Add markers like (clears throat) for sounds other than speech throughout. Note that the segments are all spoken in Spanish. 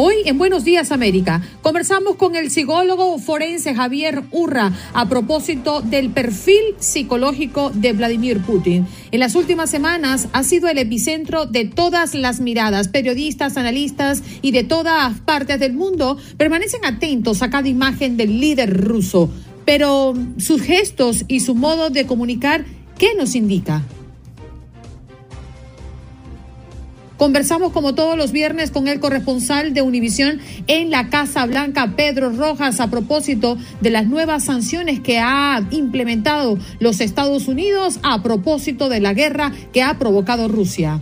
Hoy en Buenos Días América conversamos con el psicólogo forense Javier Urra a propósito del perfil psicológico de Vladimir Putin. En las últimas semanas ha sido el epicentro de todas las miradas. Periodistas, analistas y de todas partes del mundo permanecen atentos a cada imagen del líder ruso. Pero sus gestos y su modo de comunicar, ¿qué nos indica? Conversamos como todos los viernes con el corresponsal de Univisión en la Casa Blanca, Pedro Rojas, a propósito de las nuevas sanciones que ha implementado los Estados Unidos a propósito de la guerra que ha provocado Rusia.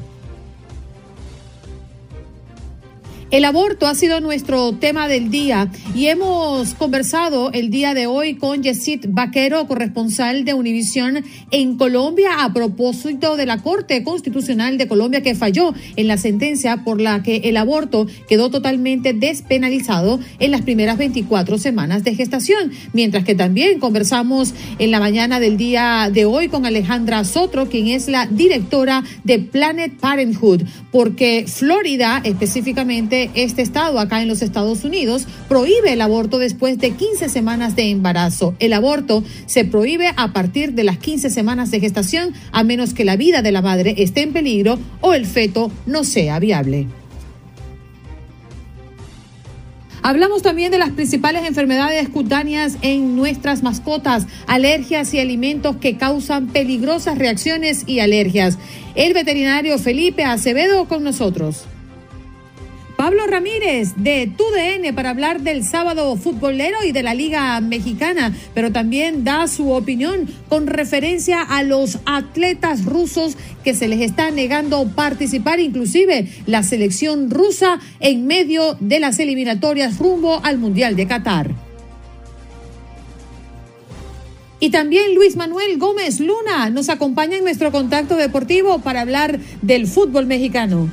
El aborto ha sido nuestro tema del día y hemos conversado el día de hoy con Yesid Vaquero, corresponsal de Univisión en Colombia, a propósito de la Corte Constitucional de Colombia que falló en la sentencia por la que el aborto quedó totalmente despenalizado en las primeras 24 semanas de gestación. Mientras que también conversamos en la mañana del día de hoy con Alejandra Sotro, quien es la directora de Planet Parenthood, porque Florida específicamente este estado acá en los Estados Unidos prohíbe el aborto después de 15 semanas de embarazo. El aborto se prohíbe a partir de las 15 semanas de gestación a menos que la vida de la madre esté en peligro o el feto no sea viable. Hablamos también de las principales enfermedades cutáneas en nuestras mascotas, alergias y alimentos que causan peligrosas reacciones y alergias. El veterinario Felipe Acevedo con nosotros. Pablo Ramírez de TUDN para hablar del sábado futbolero y de la Liga Mexicana, pero también da su opinión con referencia a los atletas rusos que se les está negando participar, inclusive la selección rusa en medio de las eliminatorias rumbo al Mundial de Qatar. Y también Luis Manuel Gómez Luna nos acompaña en nuestro contacto deportivo para hablar del fútbol mexicano.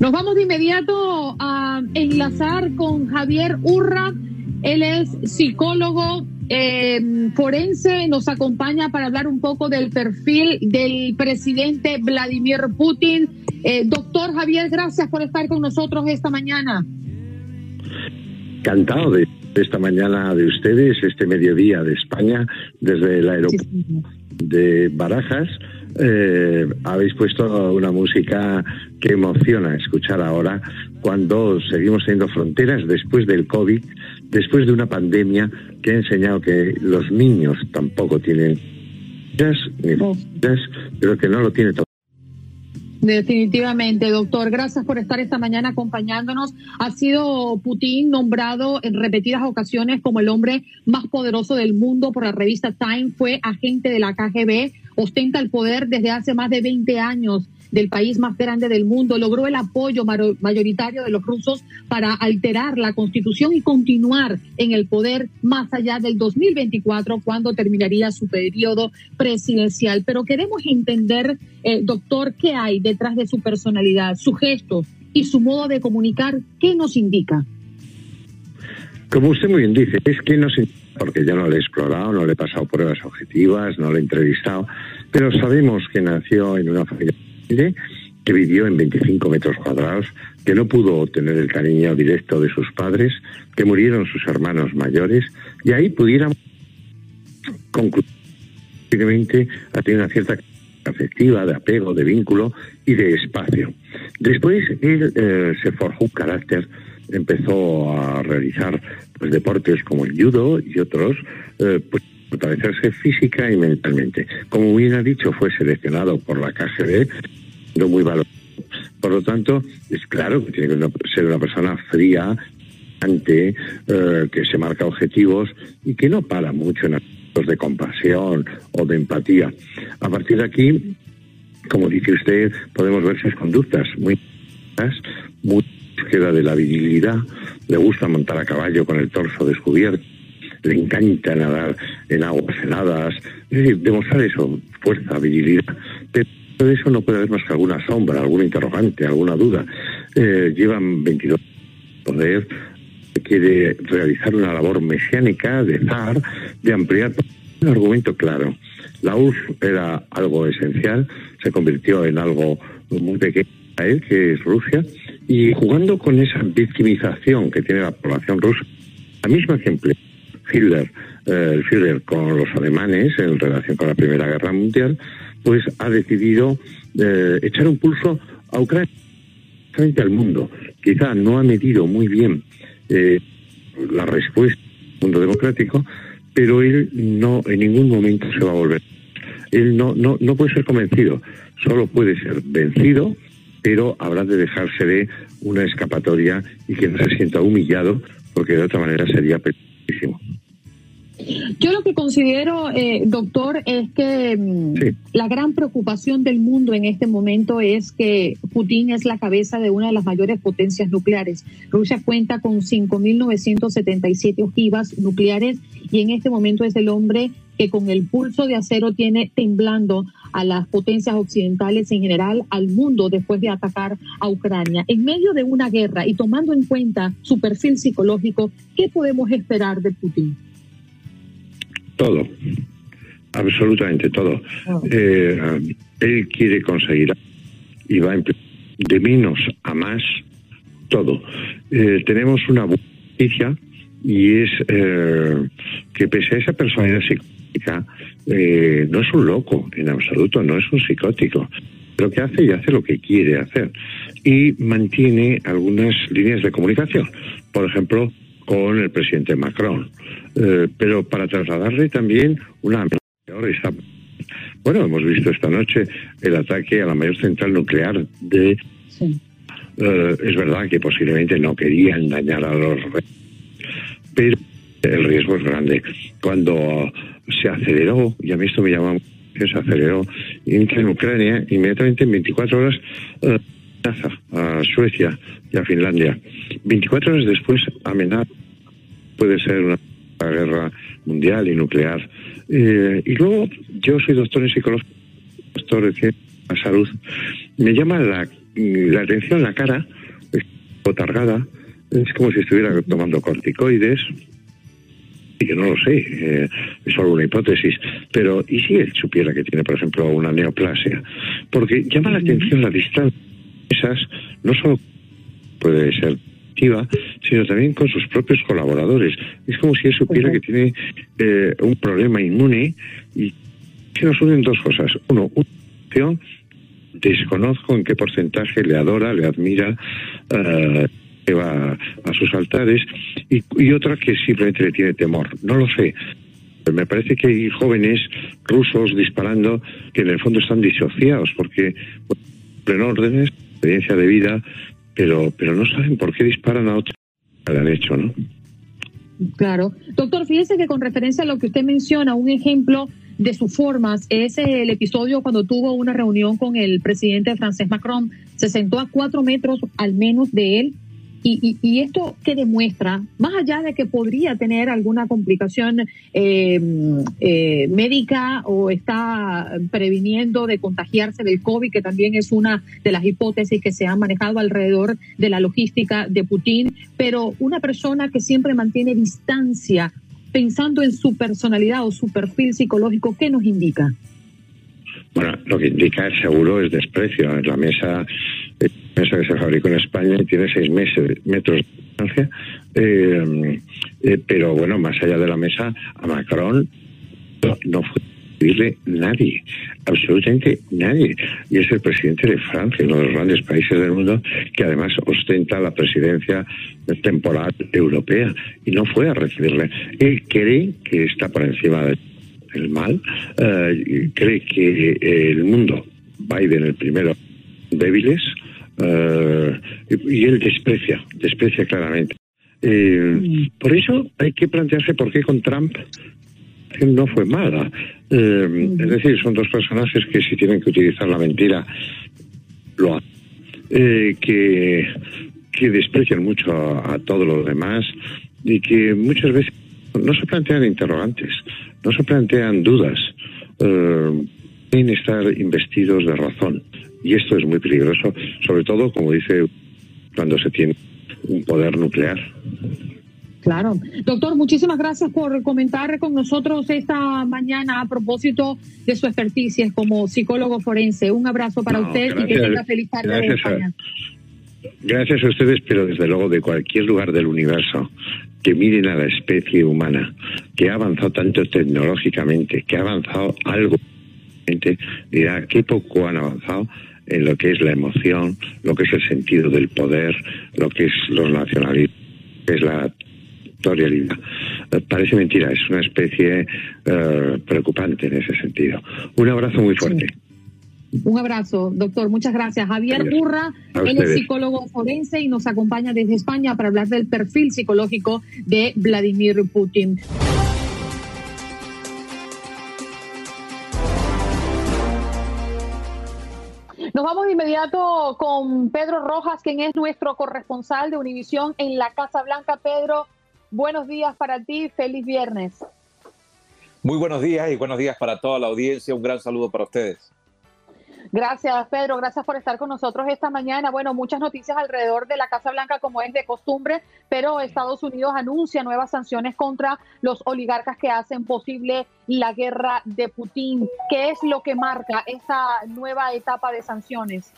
Nos vamos de inmediato a enlazar con Javier Urra. Él es psicólogo eh, forense, nos acompaña para hablar un poco del perfil del presidente Vladimir Putin. Eh, doctor Javier, gracias por estar con nosotros esta mañana. Encantado de esta mañana de ustedes, este mediodía de España, desde el aeropuerto de Barajas. Eh, habéis puesto una música que emociona escuchar ahora cuando seguimos teniendo fronteras después del COVID, después de una pandemia que ha enseñado que los niños tampoco tienen ni oh. pero que no lo tiene todo. Definitivamente, doctor. Gracias por estar esta mañana acompañándonos. Ha sido Putin nombrado en repetidas ocasiones como el hombre más poderoso del mundo por la revista Time. Fue agente de la KGB, ostenta el poder desde hace más de 20 años del país más grande del mundo, logró el apoyo mayoritario de los rusos para alterar la constitución y continuar en el poder más allá del 2024, cuando terminaría su periodo presidencial. Pero queremos entender, eh, doctor, qué hay detrás de su personalidad, su gesto y su modo de comunicar, ¿qué nos indica? Como usted muy bien dice, es que no sé, porque yo no le he explorado, no le he pasado pruebas objetivas, no le he entrevistado, pero sabemos que nació en una familia que vivió en 25 metros cuadrados, que no pudo obtener el cariño directo de sus padres, que murieron sus hermanos mayores, y ahí pudiéramos concluir a tener una cierta afectiva, de apego, de vínculo y de espacio. Después él eh, se forjó un carácter empezó a realizar pues deportes como el judo y otros, eh, pues fortalecerse física y mentalmente. Como bien ha dicho, fue seleccionado por la KGB, no muy valorado. Por lo tanto, es claro que tiene que ser una persona fría, ante, eh, que se marca objetivos y que no para mucho en actos de compasión o de empatía. A partir de aquí, como dice usted, podemos ver sus conductas muy muy búsqueda de la virilidad, le gusta montar a caballo con el torso descubierto, le encanta nadar en aguas heladas, es decir, demostrar eso, fuerza, virilidad, pero de eso no puede haber más que alguna sombra, alguna interrogante, alguna duda. Eh, llevan 22 poder, quiere realizar una labor mesiánica de zar, de ampliar. Un argumento claro. La URSS era algo esencial, se convirtió en algo muy pequeño a él, que es Rusia, y jugando con esa victimización que tiene la población rusa, la misma que empleó Hitler, eh, Hitler con los alemanes en relación con la Primera Guerra Mundial, pues ha decidido eh, echar un pulso a Ucrania frente al mundo. Quizá no ha medido muy bien eh, la respuesta del mundo democrático, pero él no en ningún momento se va a volver. Él no, no, no puede ser convencido, solo puede ser vencido, pero habrá de dejarse de una escapatoria y que no se sienta humillado, porque de otra manera sería peligrosísimo. Yo lo que considero, eh, doctor, es que mm, la gran preocupación del mundo en este momento es que Putin es la cabeza de una de las mayores potencias nucleares. Rusia cuenta con 5.977 ojivas nucleares y en este momento es el hombre que con el pulso de acero tiene temblando a las potencias occidentales en general, al mundo después de atacar a Ucrania. En medio de una guerra y tomando en cuenta su perfil psicológico, ¿qué podemos esperar de Putin? Todo, absolutamente todo. Ah. Eh, él quiere conseguir y va de menos a más todo. Eh, tenemos una noticia y es eh, que pese a esa personalidad psicótica, no es un loco en absoluto, no es un psicótico. Lo que hace y hace lo que quiere hacer. Y mantiene algunas líneas de comunicación. Por ejemplo, con el presidente Macron. Eh, pero para trasladarle también una bueno, hemos visto esta noche el ataque a la mayor central nuclear de... Eh, es verdad que posiblemente no querían dañar a los pero el riesgo es grande. Cuando se aceleró, y a mí esto me llama que se aceleró, en Ucrania, inmediatamente en 24 horas, eh, a Suecia y a Finlandia. 24 horas después amenaza puede ser una guerra mundial y nuclear. Eh, y luego, yo soy doctor en psicología, doctor de la salud. Me llama la, la atención la cara, botargada, es como si estuviera tomando corticoides. Y yo no lo sé, eh, es solo una hipótesis. Pero, ¿y si él supiera que tiene, por ejemplo, una neoplasia? Porque llama la atención la distancia. Esas no solo puede ser sino también con sus propios colaboradores. Es como si él supiera que tiene eh, un problema inmune y se nos unen dos cosas. Uno, una desconozco en qué porcentaje le adora, le admira, uh, va a sus altares, y, y, otra que simplemente le tiene temor. No lo sé. Me parece que hay jóvenes rusos disparando que en el fondo están disociados porque, en órdenes, experiencia de vida, pero, pero no saben por qué disparan a otros que han hecho, ¿no? Claro. Doctor, fíjese que con referencia a lo que usted menciona, un ejemplo de sus formas es el episodio cuando tuvo una reunión con el presidente francés Macron. Se sentó a cuatro metros al menos de él y, y, esto que demuestra, más allá de que podría tener alguna complicación eh, eh, médica o está previniendo de contagiarse del COVID, que también es una de las hipótesis que se han manejado alrededor de la logística de Putin, pero una persona que siempre mantiene distancia pensando en su personalidad o su perfil psicológico, ¿qué nos indica? Bueno, lo que indica seguro es desprecio. En la mesa mesa que se fabricó en España y tiene seis meses, metros de distancia. Eh, eh, pero bueno, más allá de la mesa, a Macron no fue decirle nadie, absolutamente nadie. Y es el presidente de Francia, uno de los grandes países del mundo, que además ostenta la presidencia temporal europea y no fue a recibirle. Él cree que está por encima del mal, eh, cree que el mundo, Biden el primero, débiles, eh, y él desprecia, desprecia claramente. Eh, por eso hay que plantearse por qué con Trump no fue mala. Eh, es decir, son dos personajes que si tienen que utilizar la mentira, lo hacen. Eh, que, que desprecian mucho a, todos los demás y que muchas veces no se plantean interrogantes, no se plantean dudas. Eh, deben estar investidos de razón. Y esto es muy peligroso, sobre todo, como dice, cuando se tiene un poder nuclear. Claro. Doctor, muchísimas gracias por comentar con nosotros esta mañana a propósito de su experticia como psicólogo forense. Un abrazo para usted y que tenga feliz tarde gracias España. gracias a ustedes, pero desde luego de cualquier lugar del universo que miren a la especie humana, que ha avanzado tanto tecnológicamente, que ha avanzado algo, dirá, qué poco han avanzado en lo que es la emoción, lo que es el sentido del poder, lo que es los nacionalismos, que es la eh, parece mentira, es una especie eh, preocupante en ese sentido. Un abrazo muy fuerte. Un abrazo, doctor. Muchas gracias. Javier Burra, él es psicólogo forense y nos acompaña desde España para hablar del perfil psicológico de Vladimir Putin. Nos vamos de inmediato con Pedro Rojas, quien es nuestro corresponsal de Univisión en la Casa Blanca. Pedro, Buenos días para ti, feliz viernes. Muy buenos días y buenos días para toda la audiencia. Un gran saludo para ustedes. Gracias, Pedro. Gracias por estar con nosotros esta mañana. Bueno, muchas noticias alrededor de la Casa Blanca, como es de costumbre, pero Estados Unidos anuncia nuevas sanciones contra los oligarcas que hacen posible la guerra de Putin. ¿Qué es lo que marca esta nueva etapa de sanciones?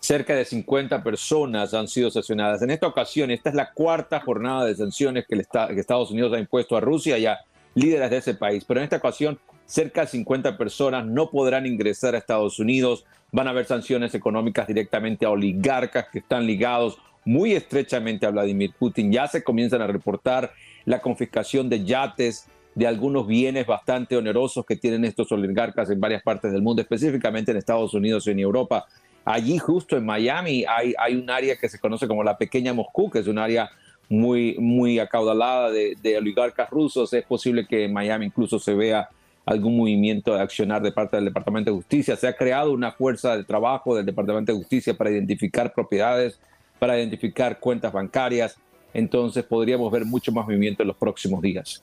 Cerca de 50 personas han sido sancionadas. En esta ocasión, esta es la cuarta jornada de sanciones que, Estados Unidos ha impuesto a Rusia y a líderes de ese país. Pero en esta ocasión, cerca de 50 personas no podrán ingresar a Estados Unidos. Van a haber sanciones económicas directamente a oligarcas que están ligados muy estrechamente a Vladimir Putin. Ya se comienzan a reportar la confiscación de yates, de algunos bienes bastante onerosos que tienen estos oligarcas en varias partes del mundo, específicamente en Estados Unidos y en Europa. Allí justo en Miami hay, un área que se conoce como la pequeña Moscú, que es un área muy, muy acaudalada de, oligarcas rusos. Es posible que en Miami incluso se vea algún movimiento de accionar de parte del Departamento de Justicia. Se ha creado una fuerza de trabajo del Departamento de Justicia para identificar propiedades, para identificar cuentas bancarias. Entonces podríamos ver mucho más movimiento en los próximos días.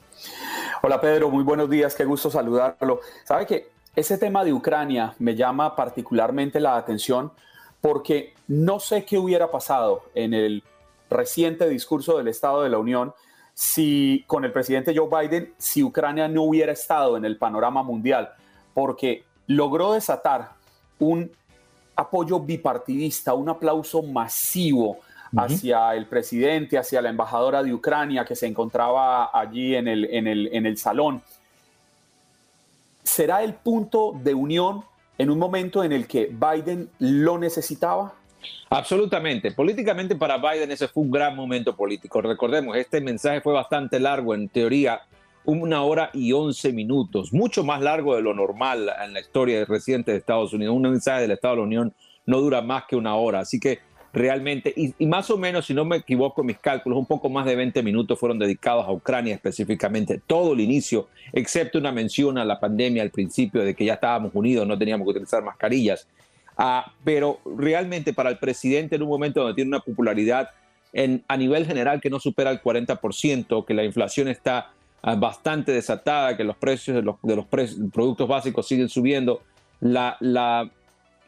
Hola Pedro, muy buenos días, qué gusto saludarlo. ¿Sabe que ese tema de Ucrania me llama particularmente la atención porque no sé qué hubiera pasado en el reciente discurso del Estado de la Unión si con el presidente Joe Biden, si Ucrania no hubiera estado en el panorama mundial, porque logró desatar un apoyo bipartidista, un aplauso masivo hacia el presidente, hacia la embajadora de Ucrania que se encontraba allí en el, en el, en el salón. ¿será el punto de unión en un momento en el que Biden lo necesitaba? Absolutamente. Políticamente para Biden ese fue un gran momento político. Recordemos, este mensaje fue bastante largo, en teoría una hora y once minutos, mucho más largo de lo normal en la historia reciente de Estados Unidos. Un mensaje del Estado de la Unión no dura más que una hora. Así que realmente, y, más o menos, si no me equivoco en mis cálculos, un poco más de 20 minutos fueron dedicados a Ucrania específicamente, todo el inicio, excepto una mención a la pandemia al principio de que ya estábamos unidos, no teníamos que utilizar mascarillas. Ah, pero realmente para el presidente en un momento donde tiene una popularidad en, a nivel general que no supera el 40%, que la inflación está ah, bastante desatada, que los precios de los, de los productos básicos siguen subiendo, la, la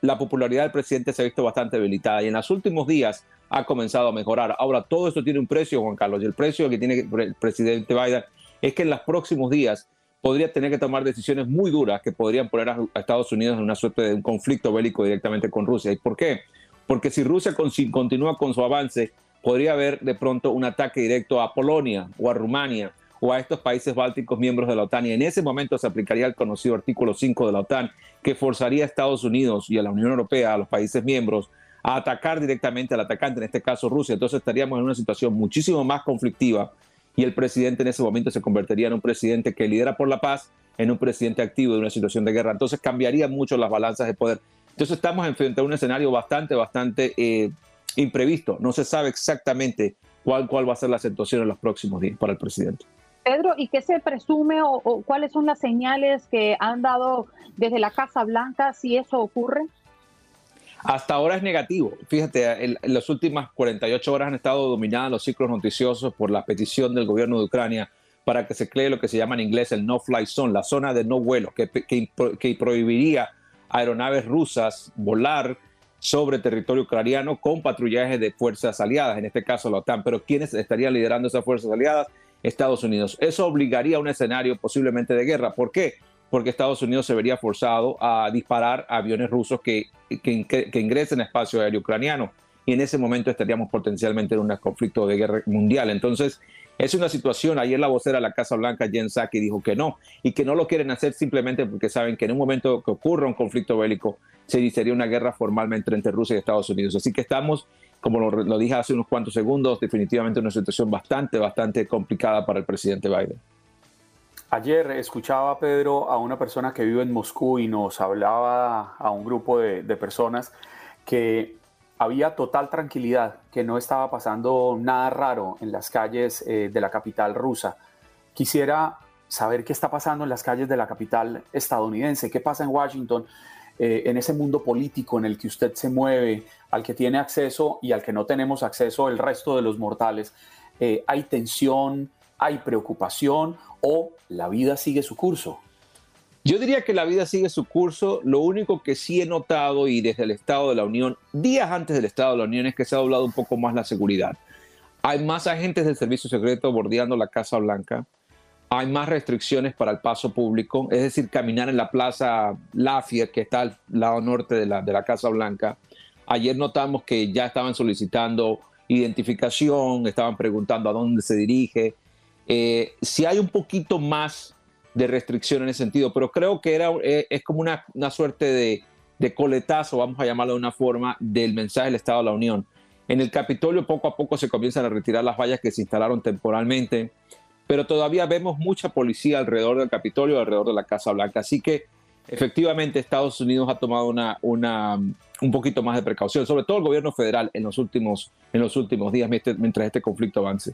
la popularidad del presidente se ha visto bastante debilitada y en los últimos días ha comenzado a mejorar. Ahora, todo esto tiene un precio, Juan Carlos, y el precio que tiene el presidente Biden es que en los próximos días podría tener que tomar decisiones muy duras que podrían poner a Estados Unidos en una suerte de un conflicto bélico directamente con Rusia. ¿Y por qué? Porque si Rusia continúa con su avance, podría haber de pronto un ataque directo a Polonia o a Rumania o a estos países bálticos miembros de la OTAN. Y en ese momento se aplicaría el conocido artículo 5 de la OTAN, que forzaría a Estados Unidos y a la Unión Europea, a los países miembros, a atacar directamente al atacante, en este caso Rusia. Entonces estaríamos en una situación muchísimo más conflictiva y el presidente en ese momento se convertiría en un presidente que lidera por la paz, en un presidente activo de una situación de guerra. Entonces cambiaría mucho las balanzas de poder. Entonces estamos enfrente a un escenario bastante, bastante eh, imprevisto. No se sabe exactamente cuál, cuál va a ser la situación en los próximos días para el presidente. Pedro, ¿y qué se presume o, cuáles son las señales que han dado desde la Casa Blanca si eso ocurre? Hasta ahora es negativo. Fíjate, en, las últimas 48 horas han estado dominadas los ciclos noticiosos por la petición del gobierno de Ucrania para que se cree lo que se llama en inglés el no-fly zone, la zona de no vuelo, que, que, prohibiría aeronaves rusas volar sobre territorio ucraniano con patrullaje de fuerzas aliadas, en este caso la OTAN. Pero ¿quiénes estarían liderando esas fuerzas aliadas? Estados Unidos. Eso obligaría a un escenario posiblemente de guerra. ¿Por qué? porque Estados Unidos se vería forzado a disparar aviones rusos que, que, que, ingresen a espacio aéreo ucraniano. Y en ese momento estaríamos potencialmente en un conflicto de guerra mundial. Entonces, es una situación, ayer la vocera de la Casa Blanca, Jen Psaki, dijo que no, y que no lo quieren hacer simplemente porque saben que en un momento que ocurra un conflicto bélico, se iniciaría una guerra formalmente entre Rusia y Estados Unidos. Así que estamos, como lo, lo dije hace unos cuantos segundos, definitivamente en una situación bastante, bastante complicada para el presidente Biden. Ayer escuchaba, Pedro, a una persona que vive en Moscú y nos hablaba a un grupo de, de, personas que había total tranquilidad, que no estaba pasando nada raro en las calles eh, de la capital rusa. Quisiera saber qué está pasando en las calles de la capital estadounidense, qué pasa en Washington, eh, en ese mundo político en el que usted se mueve, al que tiene acceso y al que no tenemos acceso el resto de los mortales. Eh, ¿Hay tensión? ¿Hay preocupación? O la vida sigue su curso? Yo diría que la vida sigue su curso. Lo único que sí he notado y desde el Estado de la Unión, días antes del Estado de la Unión, es que se ha doblado un poco más la seguridad. Hay más agentes del servicio secreto bordeando la Casa Blanca. Hay más restricciones para el paso público, es decir, caminar en la Plaza Lafayette, que está al lado norte de la, de la Casa Blanca. Ayer notamos que ya estaban solicitando identificación, estaban preguntando a dónde se dirige eh, si hay un poquito más de restricción en ese sentido, pero creo que era, eh, es como una, una suerte de, de, coletazo, vamos a llamarlo de una forma, del mensaje del Estado de la Unión. En el Capitolio poco a poco se comienzan a retirar las vallas que se instalaron temporalmente, pero todavía vemos mucha policía alrededor del Capitolio, alrededor de la Casa Blanca. Así que efectivamente Estados Unidos ha tomado una, una, un poquito más de precaución, sobre todo el gobierno federal en los últimos, en los últimos días mientras este conflicto avance.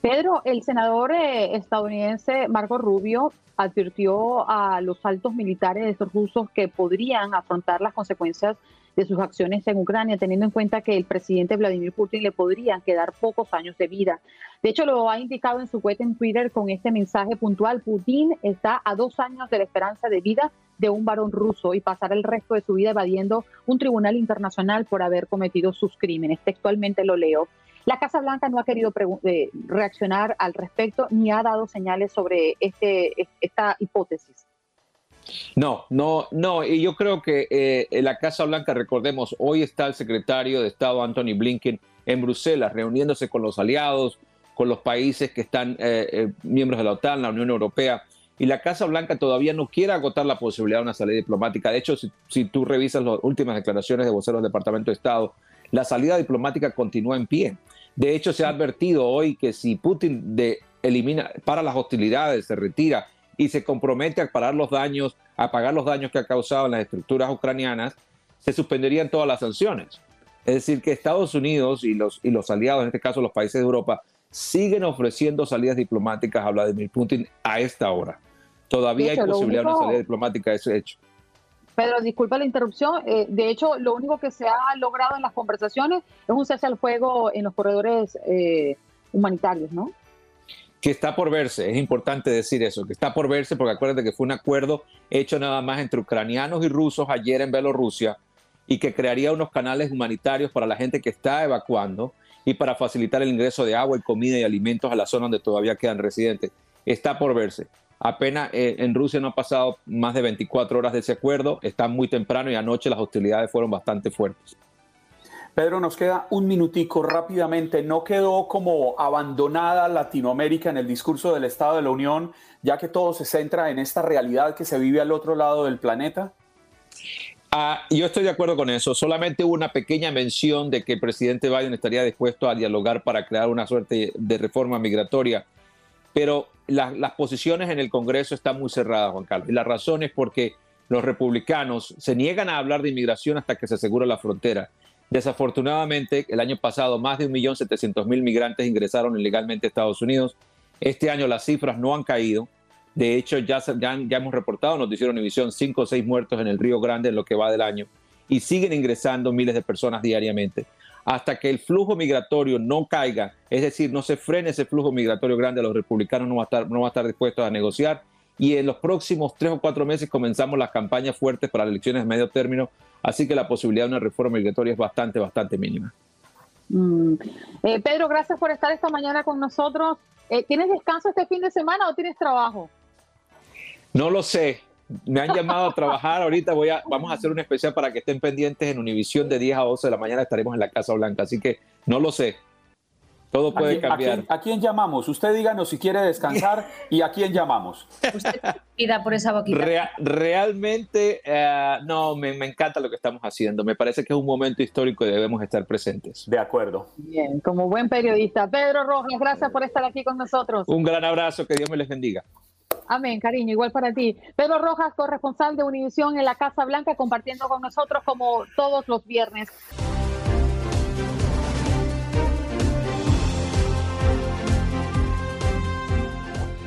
Pedro, el senador eh, estadounidense Marco Rubio advirtió a los altos militares rusos que podrían afrontar las consecuencias de sus acciones en Ucrania, teniendo en cuenta que el presidente Vladimir Putin le podrían quedar pocos años de vida. De hecho, lo ha indicado en su cuenta en Twitter con este mensaje puntual. Putin está a dos años de la esperanza de vida de un varón ruso y pasará el resto de su vida evadiendo un tribunal internacional por haber cometido sus crímenes. Textualmente lo leo. La Casa Blanca no ha querido eh, reaccionar al respecto ni ha dado señales sobre este, esta hipótesis. No, no, no. Y yo creo que eh, la Casa Blanca, recordemos, hoy está el secretario de Estado Anthony Blinken en Bruselas, reuniéndose con los aliados, con los países que están eh, miembros de la OTAN, la Unión Europea. Y la Casa Blanca todavía no quiere agotar la posibilidad de una salida diplomática. De hecho, si, si tú revisas las últimas declaraciones de voceros del Departamento de Estado, la salida diplomática continúa en pie. De hecho, se ha advertido hoy que si Putin de, elimina, para las hostilidades, se retira y se compromete a parar los daños, a pagar los daños que ha causado en las estructuras ucranianas, se suspenderían todas las sanciones. Es decir, que Estados Unidos y los, y los aliados, en este caso los países de Europa, siguen ofreciendo salidas diplomáticas a Vladimir Putin a esta hora. Todavía hay posibilidad de una salida diplomática de ese hecho. Pedro, disculpa la interrupción. Eh, de hecho, lo único que se ha logrado en las conversaciones es un cese al fuego en los corredores eh, humanitarios, ¿no? Que está por verse, es importante decir eso, que está por verse porque acuérdate que fue un acuerdo hecho nada más entre ucranianos y rusos ayer en Bielorrusia y que crearía unos canales humanitarios para la gente que está evacuando y para facilitar el ingreso de agua y comida y alimentos a la zona donde todavía quedan residentes. Está por verse. Apenas eh, en Rusia no ha pasado más de 24 horas de ese acuerdo, está muy temprano y anoche las hostilidades fueron bastante fuertes. Pedro, nos queda un minutico rápidamente. ¿No quedó como abandonada Latinoamérica en el discurso del Estado de la Unión, ya que todo se centra en esta realidad que se vive al otro lado del planeta? Ah, yo estoy de acuerdo con eso. Solamente hubo una pequeña mención de que el presidente Biden estaría dispuesto a dialogar para crear una suerte de reforma migratoria, pero las posiciones en el Congreso están muy cerradas, Juan Carlos. Y la razón es porque los republicanos se niegan a hablar de inmigración hasta que se asegura la frontera. Desafortunadamente, el año pasado más de 1.700.000 migrantes ingresaron ilegalmente a Estados Unidos. Este año las cifras no han caído. De hecho, ya, hemos reportado, nos hicieron emisión, cinco o seis muertos en el Río Grande en lo que va del año. Y siguen ingresando miles de personas diariamente. Hasta que el flujo migratorio no caiga, es decir, no se frene ese flujo migratorio grande, los republicanos no van a estar, no va a estar dispuestos a negociar. Y en los próximos tres o cuatro meses comenzamos las campañas fuertes para las elecciones de medio término Así que la posibilidad de una reforma migratoria es bastante, bastante mínima. Mm. Eh, Pedro, gracias por estar esta mañana con nosotros. Eh, ¿Tienes descanso este fin de semana o tienes trabajo? No lo sé. Me han llamado a trabajar. Ahorita voy a, vamos a hacer un especial para que estén pendientes en Univisión de 10 a 12 de la mañana. Estaremos en la Casa Blanca. Así que no lo sé. Todo puede cambiar. ¿a quién, llamamos? Usted díganos si quiere descansar y a quién llamamos. Usted pida por esa boquita. realmente, eh, no, me, encanta lo que estamos haciendo. Me parece que es un momento histórico y debemos estar presentes. De acuerdo. Bien, como buen periodista. Pedro Rojas, gracias por estar aquí con nosotros. Un gran abrazo, que Dios me les bendiga. Amén, cariño, igual para ti. Pedro Rojas, corresponsal de Univisión en la Casa Blanca, compartiendo con nosotros como todos los viernes.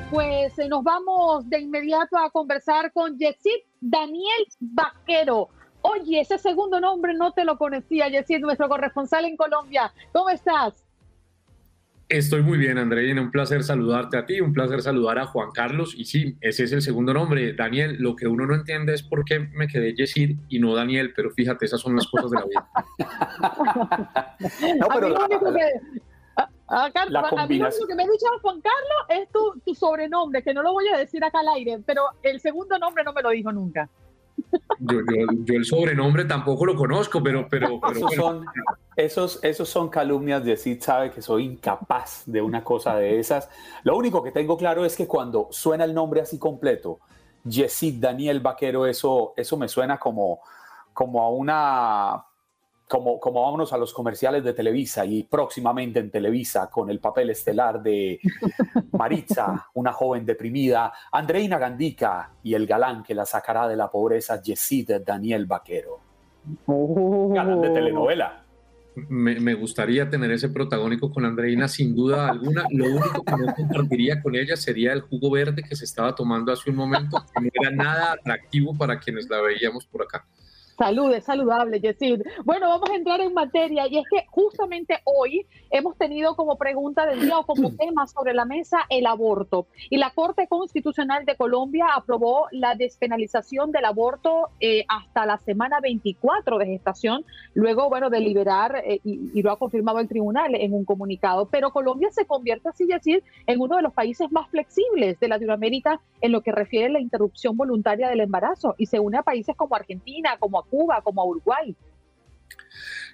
pues eh, nos vamos de inmediato a conversar con Yesid Daniel Vaquero. Oye, ese segundo nombre no te lo conocía, Yesid, nuestro corresponsal en Colombia. ¿Cómo estás? Estoy muy bien, Andreina. Un placer saludarte a ti, un placer saludar a Juan Carlos. Y sí, ese es el segundo nombre, Daniel. Lo que uno no entiende es por qué me quedé Yesid y no Daniel, pero fíjate, esas son las cosas de la vida. (laughs) no, pero Acá, la a mí lo que me ha dicho Juan Carlos es tu, sobrenombre, que no lo voy a decir acá al aire, pero el segundo nombre no me lo dijo nunca. Yo, el sobrenombre tampoco lo conozco, pero... pero, (laughs) esos, son, esos, esos son calumnias de Sid, sabe que soy incapaz de una cosa de esas. Lo único que tengo claro es que cuando suena el nombre así completo, Yesid Daniel Vaquero, eso, eso me suena como, como a una como, como vámonos a los comerciales de Televisa y próximamente en Televisa con el papel estelar de (laughs) Maritza, una joven deprimida, Andreina Gandica y el galán que la sacará de la pobreza, Yesid Daniel Vaquero. Oh. Galán de telenovela. Me, me, gustaría tener ese protagónico con Andreina, sin duda alguna. Lo único que no compartiría con ella sería el jugo verde que se estaba tomando hace un momento, que no era nada atractivo para quienes la veíamos por acá. Salud, es saludable, Yesid. Bueno, vamos a entrar en materia y es que justamente hoy hemos tenido como pregunta del día o como (clears throat) tema sobre la mesa el aborto. Y la Corte Constitucional de Colombia aprobó la despenalización del aborto eh, hasta la semana 24 de gestación, luego, bueno, de liberar, eh, y, lo ha confirmado el tribunal en un comunicado. Pero Colombia se convierte, así decir, en uno de los países más flexibles de Latinoamérica en lo que refiere a la interrupción voluntaria del embarazo y se une a países como Argentina, como Cuba, como Uruguay.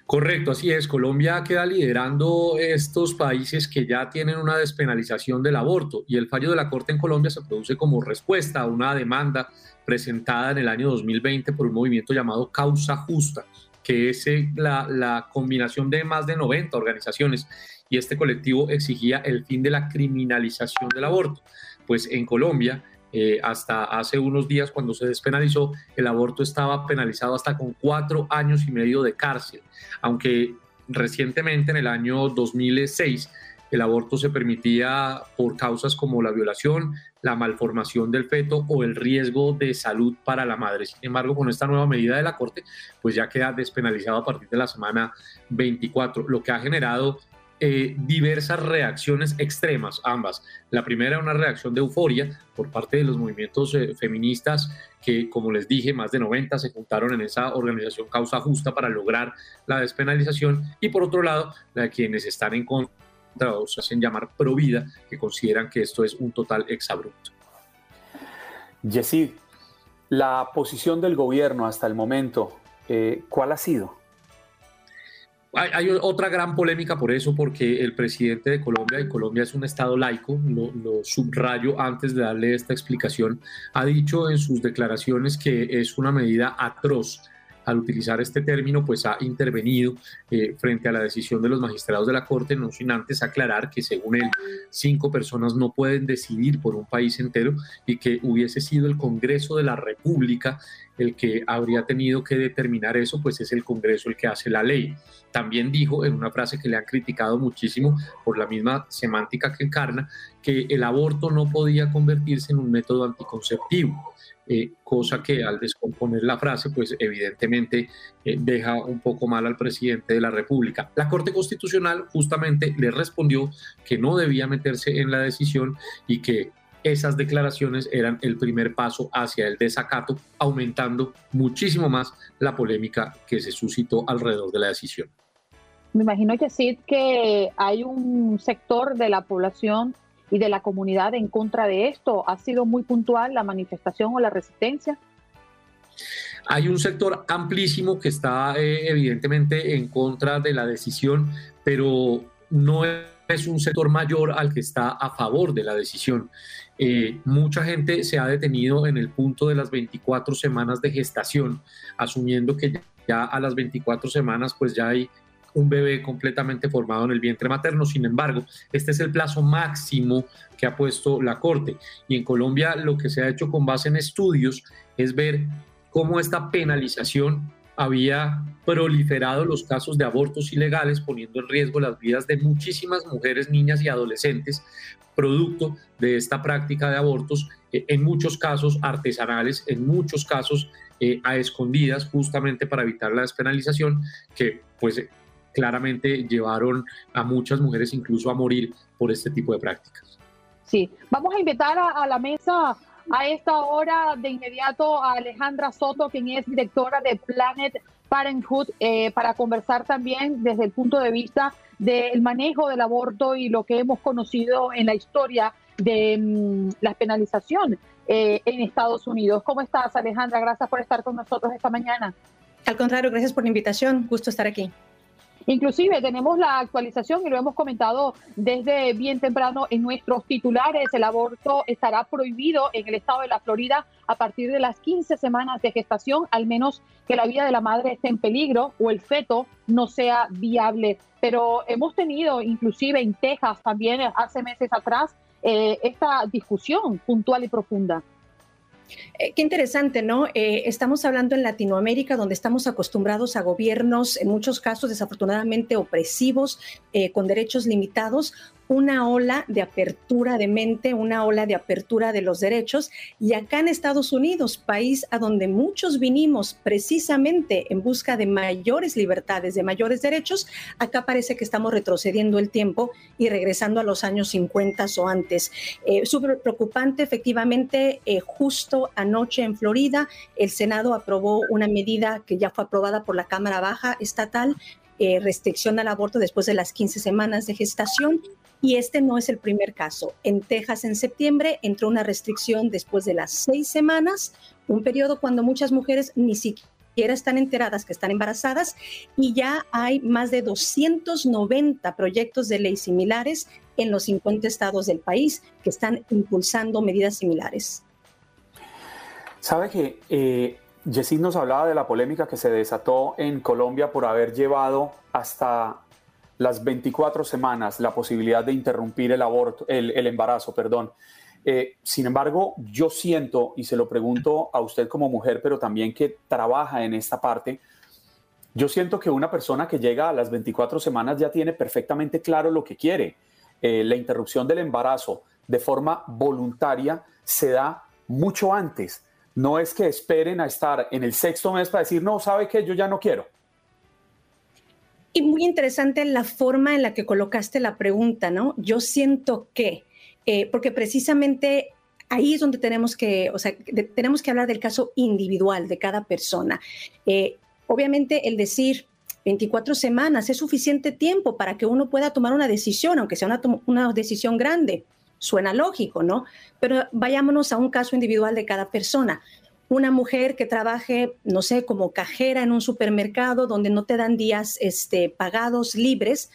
Correcto, así es. Colombia queda liderando estos países que ya tienen una despenalización del aborto y el fallo de la Corte en Colombia se produce como respuesta a una demanda presentada en el año 2020 por un movimiento llamado Causa Justa, que es eh, la, la combinación de más de 90 organizaciones y este colectivo exigía el fin de la criminalización del aborto. Pues en Colombia eh, hasta hace unos días cuando se despenalizó, el aborto estaba penalizado hasta con cuatro años y medio de cárcel, aunque recientemente en el año 2006 el aborto se permitía por causas como la violación, la malformación del feto o el riesgo de salud para la madre. Sin embargo, con esta nueva medida de la Corte, pues ya queda despenalizado a partir de la semana 24, lo que ha generado eh, diversas reacciones extremas, ambas. La primera, una reacción de euforia por parte de los movimientos eh, feministas que, como les dije, más de 90 se juntaron en esa organización Causa Justa para lograr la despenalización. Y por otro lado, la de quienes están en contra o se hacen llamar pro vida, que consideran que esto es un total exabrupto. Yesid, la posición del gobierno hasta el momento, eh, ¿cuál ha sido? Hay, otra gran polémica por eso, porque el presidente de Colombia, y Colombia es un Estado laico, lo, lo, subrayo antes de darle esta explicación, ha dicho en sus declaraciones que es una medida atroz al utilizar este término, pues ha intervenido eh, frente a la decisión de los magistrados de la Corte, no sin antes aclarar que según él, cinco personas no pueden decidir por un país entero y que hubiese sido el Congreso de la República el que habría tenido que determinar eso, pues es el Congreso el que hace la ley. También dijo en una frase que le han criticado muchísimo por la misma semántica que encarna, que el aborto no podía convertirse en un método anticonceptivo. Eh, cosa que al descomponer la frase, pues evidentemente eh, deja un poco mal al presidente de la República. La Corte Constitucional justamente le respondió que no debía meterse en la decisión y que esas declaraciones eran el primer paso hacia el desacato, aumentando muchísimo más la polémica que se suscitó alrededor de la decisión. Me imagino, Yesid, que hay un sector de la población y de la comunidad en contra de esto? ¿Ha sido muy puntual la manifestación o la resistencia? Hay un sector amplísimo que está eh, evidentemente en contra de la decisión, pero no es un sector mayor al que está a favor de la decisión. Eh, mucha gente se ha detenido en el punto de las 24 semanas de gestación, asumiendo que ya a las 24 semanas pues ya hay un bebé completamente formado en el vientre materno. Sin embargo, este es el plazo máximo que ha puesto la Corte. Y en Colombia lo que se ha hecho con base en estudios es ver cómo esta penalización había proliferado los casos de abortos ilegales, poniendo en riesgo las vidas de muchísimas mujeres, niñas y adolescentes, producto de esta práctica de abortos, eh, en muchos casos artesanales, en muchos casos eh, a escondidas, justamente para evitar la despenalización, que pues claramente llevaron a muchas mujeres incluso a morir por este tipo de prácticas. Sí, vamos a invitar a, la mesa a esta hora de inmediato a Alejandra Soto, quien es directora de Planet Parenthood, eh, para conversar también desde el punto de vista del manejo del aborto y lo que hemos conocido en la historia de mm, la penalización eh, en Estados Unidos. ¿Cómo estás, Alejandra? Gracias por estar con nosotros esta mañana. Al contrario, gracias por la invitación. Gusto estar aquí. Inclusive tenemos la actualización y lo hemos comentado desde bien temprano en nuestros titulares. El aborto estará prohibido en el estado de la Florida a partir de las 15 semanas de gestación, al menos que la vida de la madre esté en peligro o el feto no sea viable. Pero hemos tenido inclusive en Texas también hace meses atrás eh, esta discusión puntual y profunda. Eh, qué interesante, ¿no? Eh, estamos hablando en Latinoamérica, donde estamos acostumbrados a gobiernos, en muchos casos desafortunadamente opresivos, eh, con derechos limitados, una ola de apertura de mente, una ola de apertura de los derechos. Y acá en Estados Unidos, país a donde muchos vinimos precisamente en busca de mayores libertades, de mayores derechos, acá parece que estamos retrocediendo el tiempo y regresando a los años 50 o antes. Eh, Súper preocupante, efectivamente, eh, justo anoche en Florida, el Senado aprobó una medida que ya fue aprobada por la Cámara Baja estatal eh, restricción al aborto después de las 15 semanas de gestación. Y este no es el primer caso. En Texas, en septiembre, entró una restricción después de las seis semanas, un periodo cuando muchas mujeres ni siquiera están enteradas que están embarazadas y ya hay más de 290 proyectos de ley similares en los 50 estados del país que están impulsando medidas similares. Sabe que eh, nos hablaba de la polémica que se desató en Colombia por haber llevado hasta las 24 semanas la posibilidad de interrumpir el aborto, el, embarazo, perdón. Eh, sin embargo, yo siento, y se lo pregunto a usted como mujer, pero también que trabaja en esta parte, yo siento que una persona que llega a las 24 semanas ya tiene perfectamente claro lo que quiere. Eh, la interrupción del embarazo de forma voluntaria se da mucho antes no es que esperen a estar en el sexto mes para decir, no, sabe que yo ya no quiero. Y muy interesante la forma en la que colocaste la pregunta, ¿no? Yo siento que, eh, porque precisamente ahí es donde tenemos que, o sea, tenemos que hablar del caso individual de cada persona. Eh, obviamente el decir 24 semanas es suficiente tiempo para que uno pueda tomar una decisión, aunque sea una, una decisión grande. Suena lógico, ¿no? Pero vayámonos a un caso individual de cada persona. Una mujer que trabaje, no sé, como cajera en un supermercado donde no te dan días este, pagados libres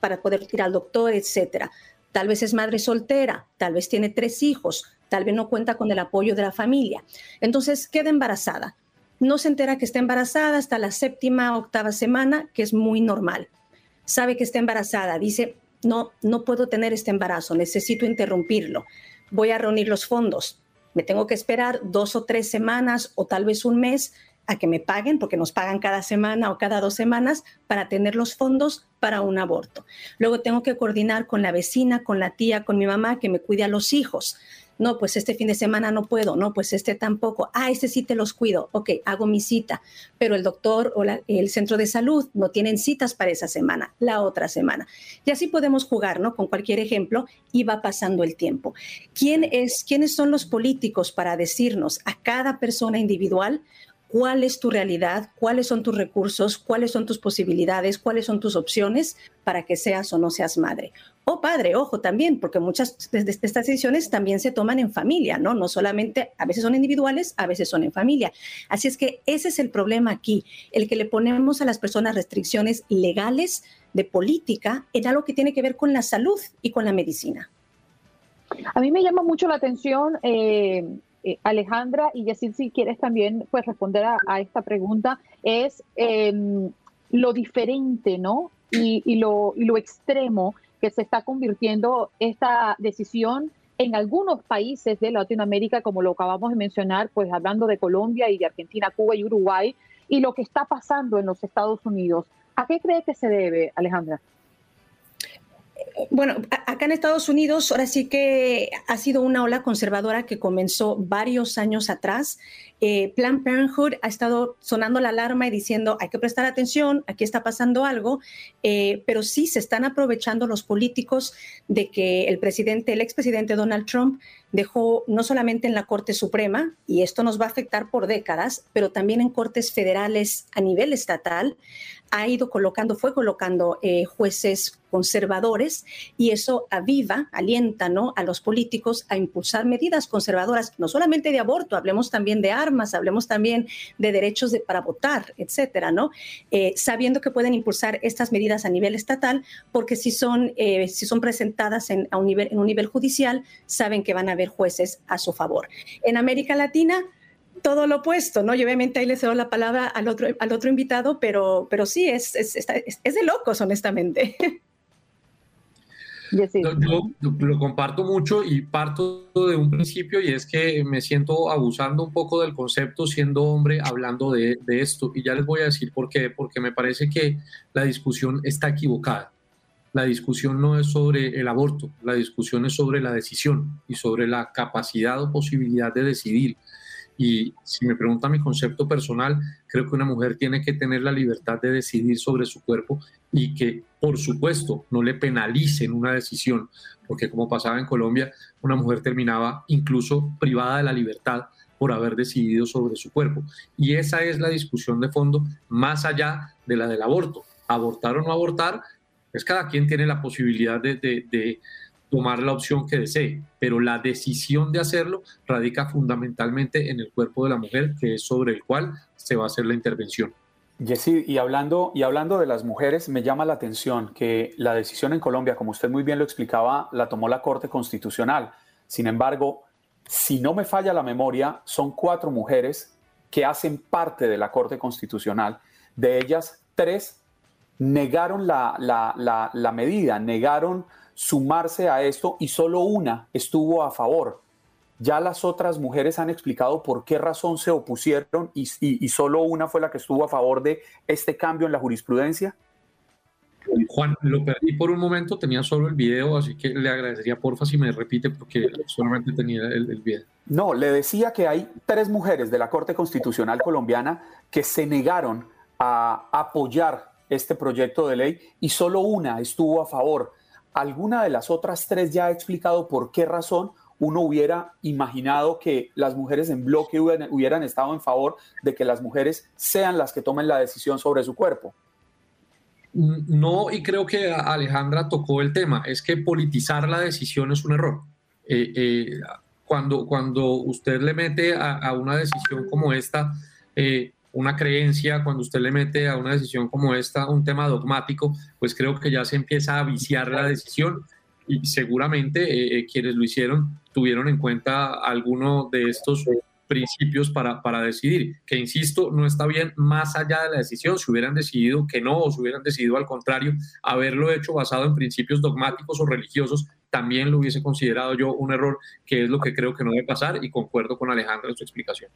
para poder ir al doctor, etcétera. Tal vez es madre soltera, tal vez tiene tres hijos, tal vez no cuenta con el apoyo de la familia. Entonces queda embarazada. No se entera que está embarazada hasta la séptima, octava semana, que es muy normal. Sabe que está embarazada, dice, no, no puedo tener este embarazo, necesito interrumpirlo. Voy a reunir los fondos. Me tengo que esperar dos o tres semanas o tal vez un mes a que me paguen, porque nos pagan cada semana o cada dos semanas, para tener los fondos para un aborto. Luego tengo que coordinar con la vecina, con la tía, con mi mamá que me cuide a los hijos no, pues este fin de semana no puedo, no, pues este tampoco, ah, este sí te los cuido, ok, hago mi cita, pero el doctor o el centro de salud no tienen citas para esa semana, la otra semana. Y así podemos jugar, ¿no? Con cualquier ejemplo y va pasando el tiempo. ¿Quién es, ¿Quiénes son los políticos para decirnos a cada persona individual cuál es tu realidad, cuáles son tus recursos, cuáles son tus posibilidades, cuáles son tus opciones para que seas o no seas madre. O padre, ojo también, porque muchas de estas decisiones también se toman en familia, ¿no? No solamente, a veces son individuales, a veces son en familia. Así es que ese es el problema aquí, el que le ponemos a las personas restricciones legales de política en algo que tiene que ver con la salud y con la medicina. A mí me llama mucho la atención eh, eh, Alejandra y Yacir, si quieres también pues, responder a, esta pregunta, es em, lo diferente, ¿no? Y lo extremo que se está convirtiendo esta decisión en algunos países de Latinoamérica, como lo acabamos de mencionar, pues hablando de Colombia y de Argentina, Cuba y Uruguay, y lo que está pasando en los Estados Unidos. ¿A qué cree que se debe, Alejandra? Bueno, acá en Estados Unidos ahora sí que ha sido una ola conservadora que comenzó varios años atrás. Eh, Planned Parenthood ha estado sonando la alarma y diciendo hay que prestar atención, aquí está pasando algo, eh, pero sí se están aprovechando los políticos de que el presidente, el expresidente Donald Trump dejó no solamente en la Corte Suprema, y esto nos va a afectar por décadas, pero también en cortes federales a nivel estatal, ha ido colocando, fue colocando eh, jueces conservadores y eso aviva, alienta ¿no? a los políticos a impulsar medidas conservadoras, no solamente de aborto, hablemos también de armas, hablemos también de derechos de, para votar, etcétera, ¿no? Eh, sabiendo que pueden impulsar estas medidas a nivel estatal, porque si son, eh, si son presentadas en, a un nivel, en un nivel judicial, saben que van a haber jueces a su favor. En América Latina, todo lo opuesto, ¿no? Y obviamente ahí le cedo la palabra al otro, al otro invitado, pero, pero sí, es, es, es, de locos, honestamente. (laughs) Yo, lo comparto mucho y parto de un principio y es que me siento abusando un poco del concepto siendo hombre hablando de, de, esto y ya les voy a decir por qué, porque me parece que la discusión está equivocada. La discusión no es sobre el aborto, la discusión es sobre la decisión y sobre la capacidad o posibilidad de decidir. Y si me pregunta mi concepto personal, creo que una mujer tiene que tener la libertad de decidir sobre su cuerpo y que, por supuesto, no le penalicen una decisión, porque como pasaba en Colombia, una mujer terminaba incluso privada de la libertad por haber decidido sobre su cuerpo. Y esa es la discusión de fondo, más allá de la del aborto. Abortar o no abortar, pues cada quien tiene la posibilidad de, de tomar la opción que desee, pero la decisión de hacerlo radica fundamentalmente en el cuerpo de la mujer, que es sobre el cual se va a hacer la intervención. Jessy, y hablando, y hablando de las mujeres, me llama la atención que la decisión en Colombia, como usted muy bien lo explicaba, la tomó la Corte Constitucional. Sin embargo, si no me falla la memoria, son cuatro mujeres que hacen parte de la Corte Constitucional. De ellas, tres negaron la, la, la medida, negaron sumarse a esto y solo una estuvo a favor. Ya las otras mujeres han explicado por qué razón se opusieron y, y, solo una fue la que estuvo a favor de este cambio en la jurisprudencia. Juan, lo perdí por un momento, tenía solo el video, así que le agradecería porfa si me repite porque solamente tenía el, el, video. No, le decía que hay tres mujeres de la Corte Constitucional colombiana que se negaron a apoyar este proyecto de ley y solo una estuvo a favor alguna de las otras tres ya ha explicado por qué razón uno hubiera imaginado que las mujeres en bloque hubieran, estado en favor de que las mujeres sean las que tomen la decisión sobre su cuerpo. No, y creo que Alejandra tocó el tema, es que politizar la decisión es un error. Eh, eh, cuando, cuando usted le mete a, una decisión como esta eh, una creencia, cuando usted le mete a una decisión como esta un tema dogmático, pues creo que ya se empieza a viciar la decisión y seguramente eh, eh, quienes lo hicieron tuvieron en cuenta alguno de estos principios para, para decidir, que insisto, no está bien más allá de la decisión, si hubieran decidido que no o si hubieran decidido al contrario, haberlo hecho basado en principios dogmáticos o religiosos, también lo hubiese considerado yo un error, que es lo que creo que no debe pasar y concuerdo con Alejandra en su explicación.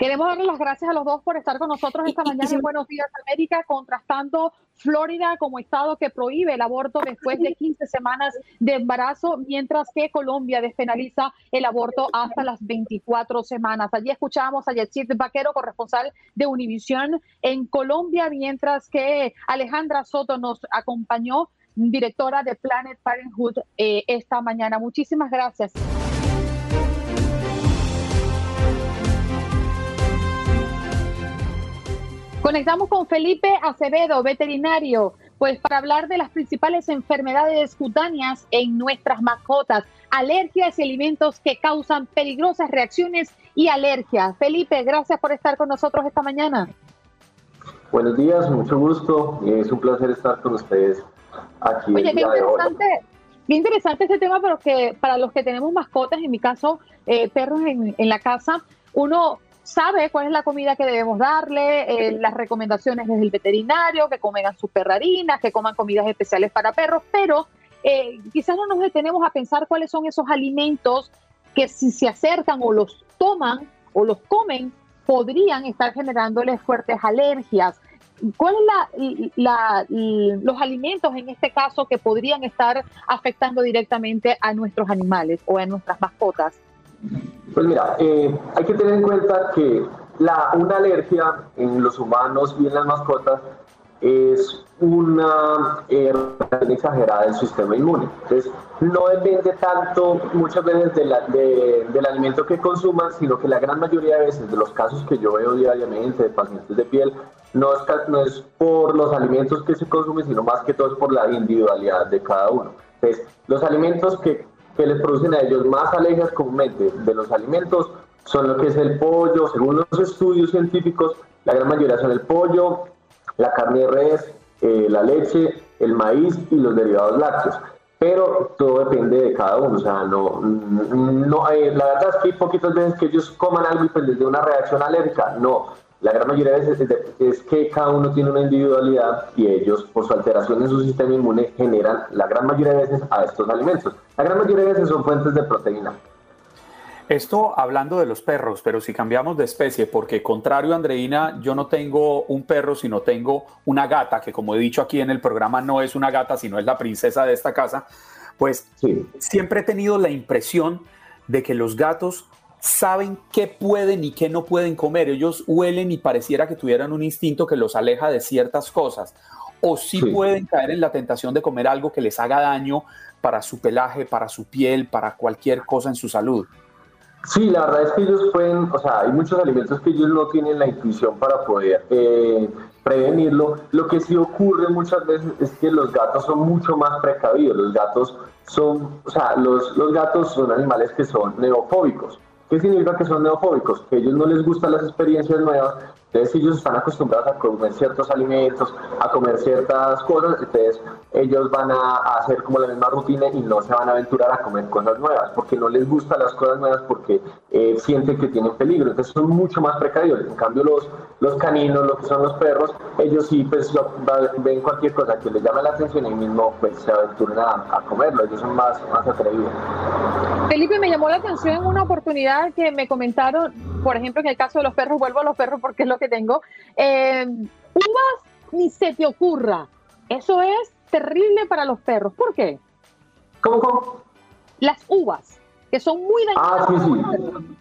Queremos darle las gracias a los dos por estar con nosotros esta mañana en Buenos Días América, contrastando Florida como estado que prohíbe el aborto después de 15 semanas de embarazo, mientras que Colombia despenaliza el aborto hasta las 24 semanas. Allí escuchamos a Yetsit Vaquero, corresponsal de Univisión en Colombia, mientras que Alejandra Soto nos acompañó, directora de Planet Parenthood, eh, esta mañana. Muchísimas gracias. Conectamos con Felipe Acevedo, veterinario, pues para hablar de las principales enfermedades cutáneas en nuestras mascotas, alergias y alimentos que causan peligrosas reacciones y alergias. Felipe, gracias por estar con nosotros esta mañana. Buenos días, mucho gusto. Es un placer estar con ustedes aquí. Oye, qué interesante, qué interesante este tema, pero que para los que tenemos mascotas, en mi caso, eh, perros en, en la casa, uno sabe cuál es la comida que debemos darle, eh, las recomendaciones desde el veterinario, que comen sus perrarinas, que coman comidas especiales para perros, pero eh, quizás no nos detenemos a pensar cuáles son esos alimentos que si se acercan o los toman o los comen, podrían estar generándoles fuertes alergias. ¿Cuáles son la, los alimentos en este caso que podrían estar afectando directamente a nuestros animales o a nuestras mascotas? Pues mira, eh, hay que tener en cuenta que la, una alergia en los humanos y en las mascotas es una eh, exagerada del sistema inmune. Entonces, no depende tanto muchas veces del alimento que consuman, sino que la gran mayoría de veces de los casos que yo veo diariamente de pacientes de piel, no es, no es por los alimentos que se consumen, sino más que todo es por la individualidad de cada uno. Entonces, los alimentos que que les producen a ellos más alergias comúnmente de los alimentos son lo que es el pollo, según los estudios científicos, la gran mayoría son el pollo, la carne de res, eh, la leche, el maíz y los derivados lácteos. Pero todo depende de cada uno, o sea, no, no eh, la verdad es que hay poquitas veces que ellos coman algo y pues les una reacción alérgica, no, la gran mayoría de veces es que cada uno tiene una individualidad y ellos, por su alteración en su sistema inmune, generan la gran mayoría de veces a estos alimentos. La gran mayoría de veces son fuentes de proteína. Esto hablando de los perros, pero si cambiamos de especie, porque contrario a Andreina, yo no tengo un perro, sino tengo una gata, que como he dicho aquí en el programa no es una gata, sino es la princesa de esta casa, pues siempre he tenido la impresión de que los gatos saben qué pueden y qué no pueden comer. Ellos huelen y pareciera que tuvieran un instinto que los aleja de ciertas cosas. O sí, pueden caer en la tentación de comer algo que les haga daño para su pelaje, para su piel, para cualquier cosa en su salud. Sí, la verdad es que ellos pueden, o sea, hay muchos alimentos que ellos no tienen la intuición para poder eh, prevenirlo. Lo que sí ocurre muchas veces es que los gatos son mucho más precavidos. Los gatos son, o sea, los, los gatos son animales que son neofóbicos. ¿Qué significa que son neofóbicos? Que a ellos no les gustan las experiencias nuevas, entonces ellos están acostumbrados a comer ciertos alimentos, a comer ciertas cosas, entonces ellos van a, hacer como la misma rutina y no se van a aventurar a comer cosas nuevas, porque no les gustan las cosas nuevas, porque eh, sienten que tienen peligro, entonces son mucho más precavidos. En cambio los, los caninos, lo que son los perros, ellos sí pues ven cualquier cosa que les llame la atención y mismo pues se aventuran a, comerlo, ellos son más, más atrevidos. Felipe, me llamó la atención una oportunidad que me comentaron, por ejemplo, en el caso de los perros, vuelvo a los perros porque es lo que tengo. Eh, uvas, ni se te ocurra. Eso es terrible para los perros. ¿Por qué? ¿Cómo? Las uvas, que son muy dañinas. Ah, sí, sí.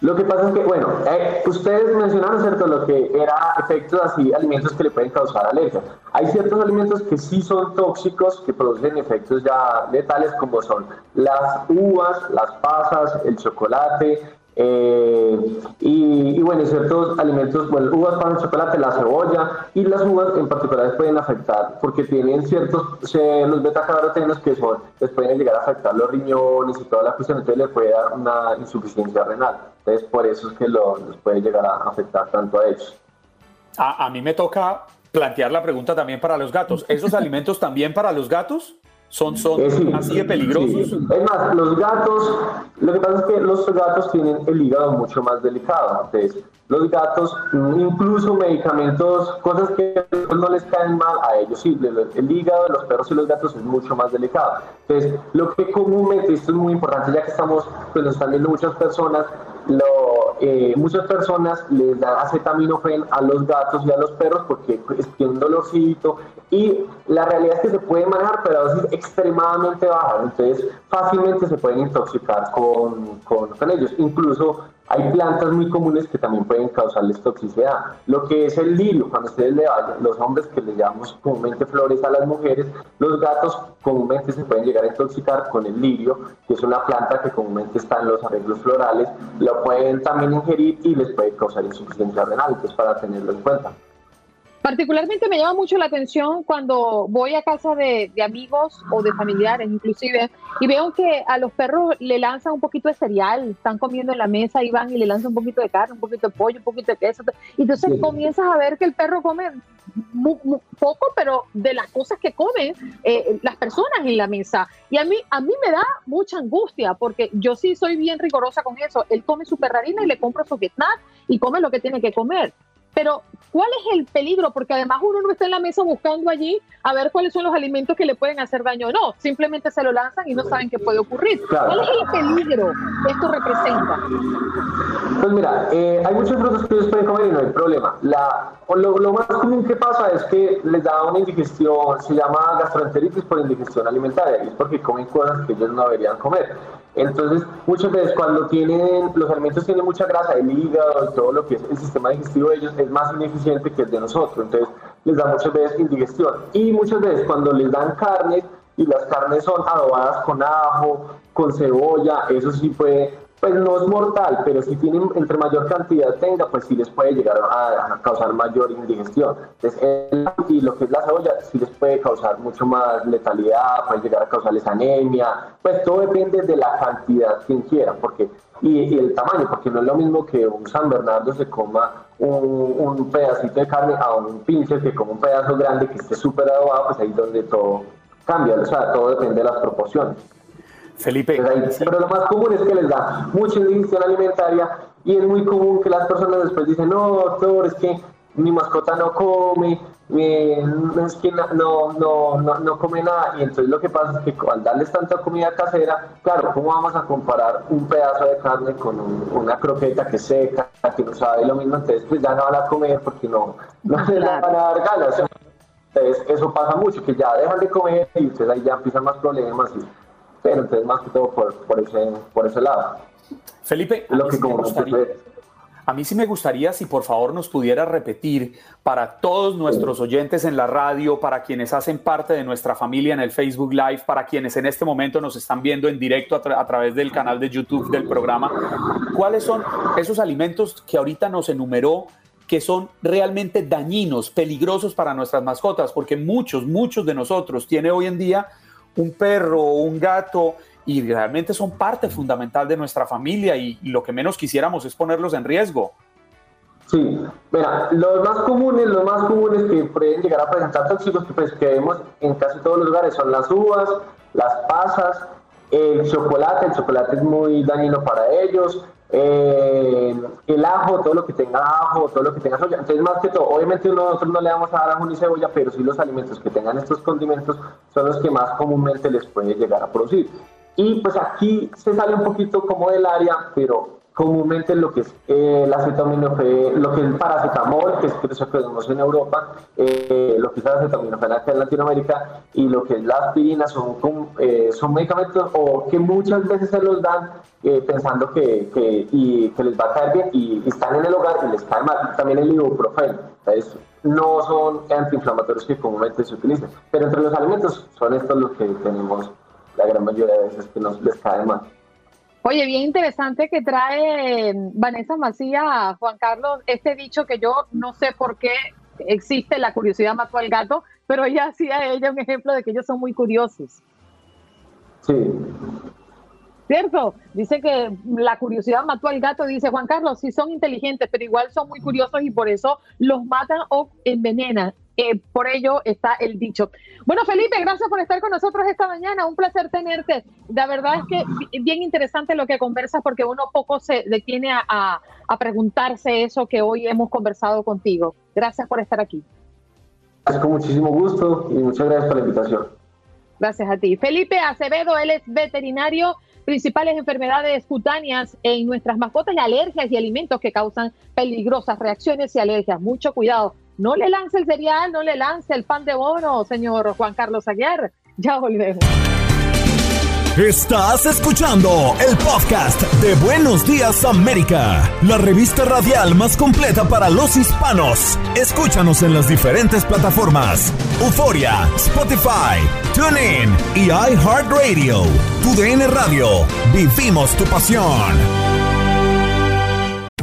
Lo que pasa es que, bueno, eh, ustedes mencionaron, ¿cierto?, lo que era efectos así, alimentos que le pueden causar alergia. Hay ciertos alimentos que sí son tóxicos, que producen efectos ya letales, como son las uvas, las pasas, el chocolate, Eh, y, bueno, ciertos alimentos, bueno, uvas, pan, chocolate, la cebolla y las uvas en particular pueden afectar porque tienen ciertos, los beta-carotenos que son, les pueden llegar a afectar los riñones y toda la cuestión, entonces le puede dar una insuficiencia renal. Entonces, por eso es que los puede llegar a afectar tanto a ellos. A, a mí me toca plantear la pregunta también para los gatos. ¿Esos alimentos también para los gatos? Son, son así de peligrosos. Es más, los gatos, lo que pasa es que los gatos tienen el hígado mucho más delicado. Entonces, los gatos, incluso medicamentos, cosas que no les caen mal a ellos, sí, el hígado de los perros y los gatos es mucho más delicado. Entonces, lo que comúnmente, esto es muy importante, ya que estamos, pues nos están viendo muchas personas, lo, eh, muchas personas les dan acetaminofén a los gatos y a los perros porque es un dolorcito y la realidad es que se puede manejar pero a dosis extremadamente bajas, entonces fácilmente se pueden intoxicar con, con, con ellos. Incluso hay plantas muy comunes que también pueden causarles toxicidad. Lo que es el lirio, cuando ustedes le vayan, los hombres que le llamamos comúnmente flores a las mujeres, los gatos comúnmente se pueden llegar a intoxicar con el lirio, que es una planta que comúnmente está en los arreglos florales, lo pueden también ingerir y les puede causar insuficiencia renal, entonces para tenerlo en cuenta. Particularmente me llama mucho la atención cuando voy a casa de, amigos o de familiares inclusive y veo que a los perros le lanzan un poquito de cereal, están comiendo en la mesa y van y le lanzan un poquito de carne, un poquito de pollo, un poquito de queso. Y entonces comienzas a ver que el perro come poco, pero de las cosas que comen eh, las personas en la mesa. Y a mí, a mí me da mucha angustia porque yo sí soy bien rigorosa con eso. Él come su perrarina y le compro su Vietnam y come lo que tiene que comer. Pero, ¿cuál es el peligro? Porque además uno no está en la mesa buscando allí a ver cuáles son los alimentos que le pueden hacer daño o no. Simplemente se lo lanzan y no saben qué puede ocurrir. ¿Cuál es el peligro que esto representa? Pues mira, eh, hay muchos frutos que ellos pueden comer y no hay problema. La, lo, lo, más común que pasa es que les da una indigestión, se llama gastroenteritis por indigestión alimentaria, y es porque comen cosas que ellos no deberían comer. Entonces, muchas veces cuando tienen, los alimentos tienen mucha grasa, el hígado todo lo que es el sistema digestivo de ellos es más ineficiente que el de nosotros. Entonces, les da muchas veces indigestión. Y muchas veces cuando les dan carne y las carnes son adobadas con ajo, con cebolla, eso sí puede pues no es mortal, pero si tienen entre mayor cantidad tenga, pues sí les puede llegar a, causar mayor indigestión. Entonces, y lo que es la cebolla sí les puede causar mucho más letalidad, puede llegar a causarles anemia, pues todo depende de la cantidad quien quiera, porque y, el tamaño, porque no es lo mismo que un San Bernardo se coma un, un pedacito de carne a un pinche que como un pedazo grande que esté súper adobado, pues ahí es donde todo cambia, o sea, todo depende de las proporciones. Felipe. pero lo más común es que les da mucha indigestión alimentaria y es muy común que las personas después dicen, no, doctor, es que mi mascota no come, es que no, no, no, no, come nada. Y entonces lo que pasa es que al darles tanta comida casera, claro, ¿cómo vamos a comparar un pedazo de carne con una croqueta que seca, que no sabe lo mismo? Entonces pues ya no van a comer porque no, no les van a dar ganas. Entonces eso pasa mucho, que ya dejan de comer y entonces ahí ya empiezan más problemas. Y, pero entonces más que todo por, por, ese, por ese lado. Felipe, lo que como a mí sí me gustaría si por favor nos pudiera repetir para todos nuestros oyentes en la radio, para quienes hacen parte de nuestra familia en el Facebook Live, para quienes en este momento nos están viendo en directo a, a través del canal de YouTube del programa, cuáles son esos alimentos que ahorita nos enumeró que son realmente dañinos, peligrosos para nuestras mascotas, porque muchos, muchos de nosotros tiene hoy en día un perro o un gato y realmente son parte fundamental de nuestra familia y, lo que menos quisiéramos es ponerlos en riesgo. Sí, mira, los más comunes, los más comunes que pueden llegar a presentar tóxicos que, pues, que vemos en casi todos los lugares son las uvas, las pasas, el chocolate, el chocolate es muy dañino para ellos, eh, el ajo, todo lo que tenga ajo, todo lo que tenga soya. Entonces, más que todo, obviamente nosotros no le vamos a dar ajo ni cebolla, pero sí los alimentos que tengan estos condimentos son los que más comúnmente les puede llegar a producir. Y pues aquí se sale un poquito como del área, pero comúnmente lo que es eh, el acetaminofén, lo que es el paracetamol, que es que eso vemos en Europa, eh, lo que es el acetaminofén en Latinoamérica y lo que es la aspirina son, eh, son medicamentos o que muchas veces se los dan pensando que, que, y, que les va a caer bien y, están en el hogar y les cae mal. También el ibuprofeno, entonces no son antiinflamatorios que comúnmente se utilizan, pero entre los alimentos son estos los que tenemos la gran mayoría de veces que nos les cae mal. Oye, bien interesante que trae Vanessa Macía, Juan Carlos, este dicho que yo no sé por qué existe, la curiosidad mató al gato, pero ella hacía ella un ejemplo de que ellos son muy curiosos. Sí. ¿Cierto? Dice que la curiosidad mató al gato, dice Juan Carlos, sí son inteligentes, pero igual son muy curiosos y por eso los matan o envenenan. Eh, por ello está el dicho. Bueno, Felipe, gracias por estar con nosotros esta mañana. Un placer tenerte. La verdad es que bien interesante lo que conversas porque uno poco se detiene a, a preguntarse eso que hoy hemos conversado contigo. Gracias por estar aquí. Con muchísimo gusto y muchas gracias por la invitación. Gracias a ti. Felipe Acevedo, él es veterinario, principales enfermedades cutáneas en nuestras mascotas y alergias y alimentos que causan peligrosas reacciones y alergias. Mucho cuidado. No le lance el cereal, no le lance el pan de bono, señor Juan Carlos Aguiar. Ya volvemos. Estás escuchando el podcast de Buenos Días América, la revista radial más completa para los hispanos. Escúchanos en las diferentes plataformas: Euforia, Spotify, TuneIn y iHeartRadio. Tu DN Radio. Vivimos tu pasión.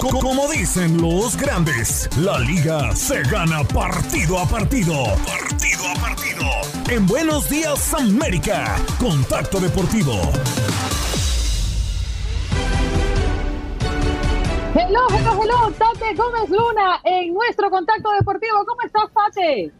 Como dicen los grandes, la liga se gana partido a partido. Partido a partido. En Buenos Días América, Contacto Deportivo. Hello, hello, hello, Tate Gómez Luna en nuestro Contacto Deportivo. ¿Cómo estás, Tate?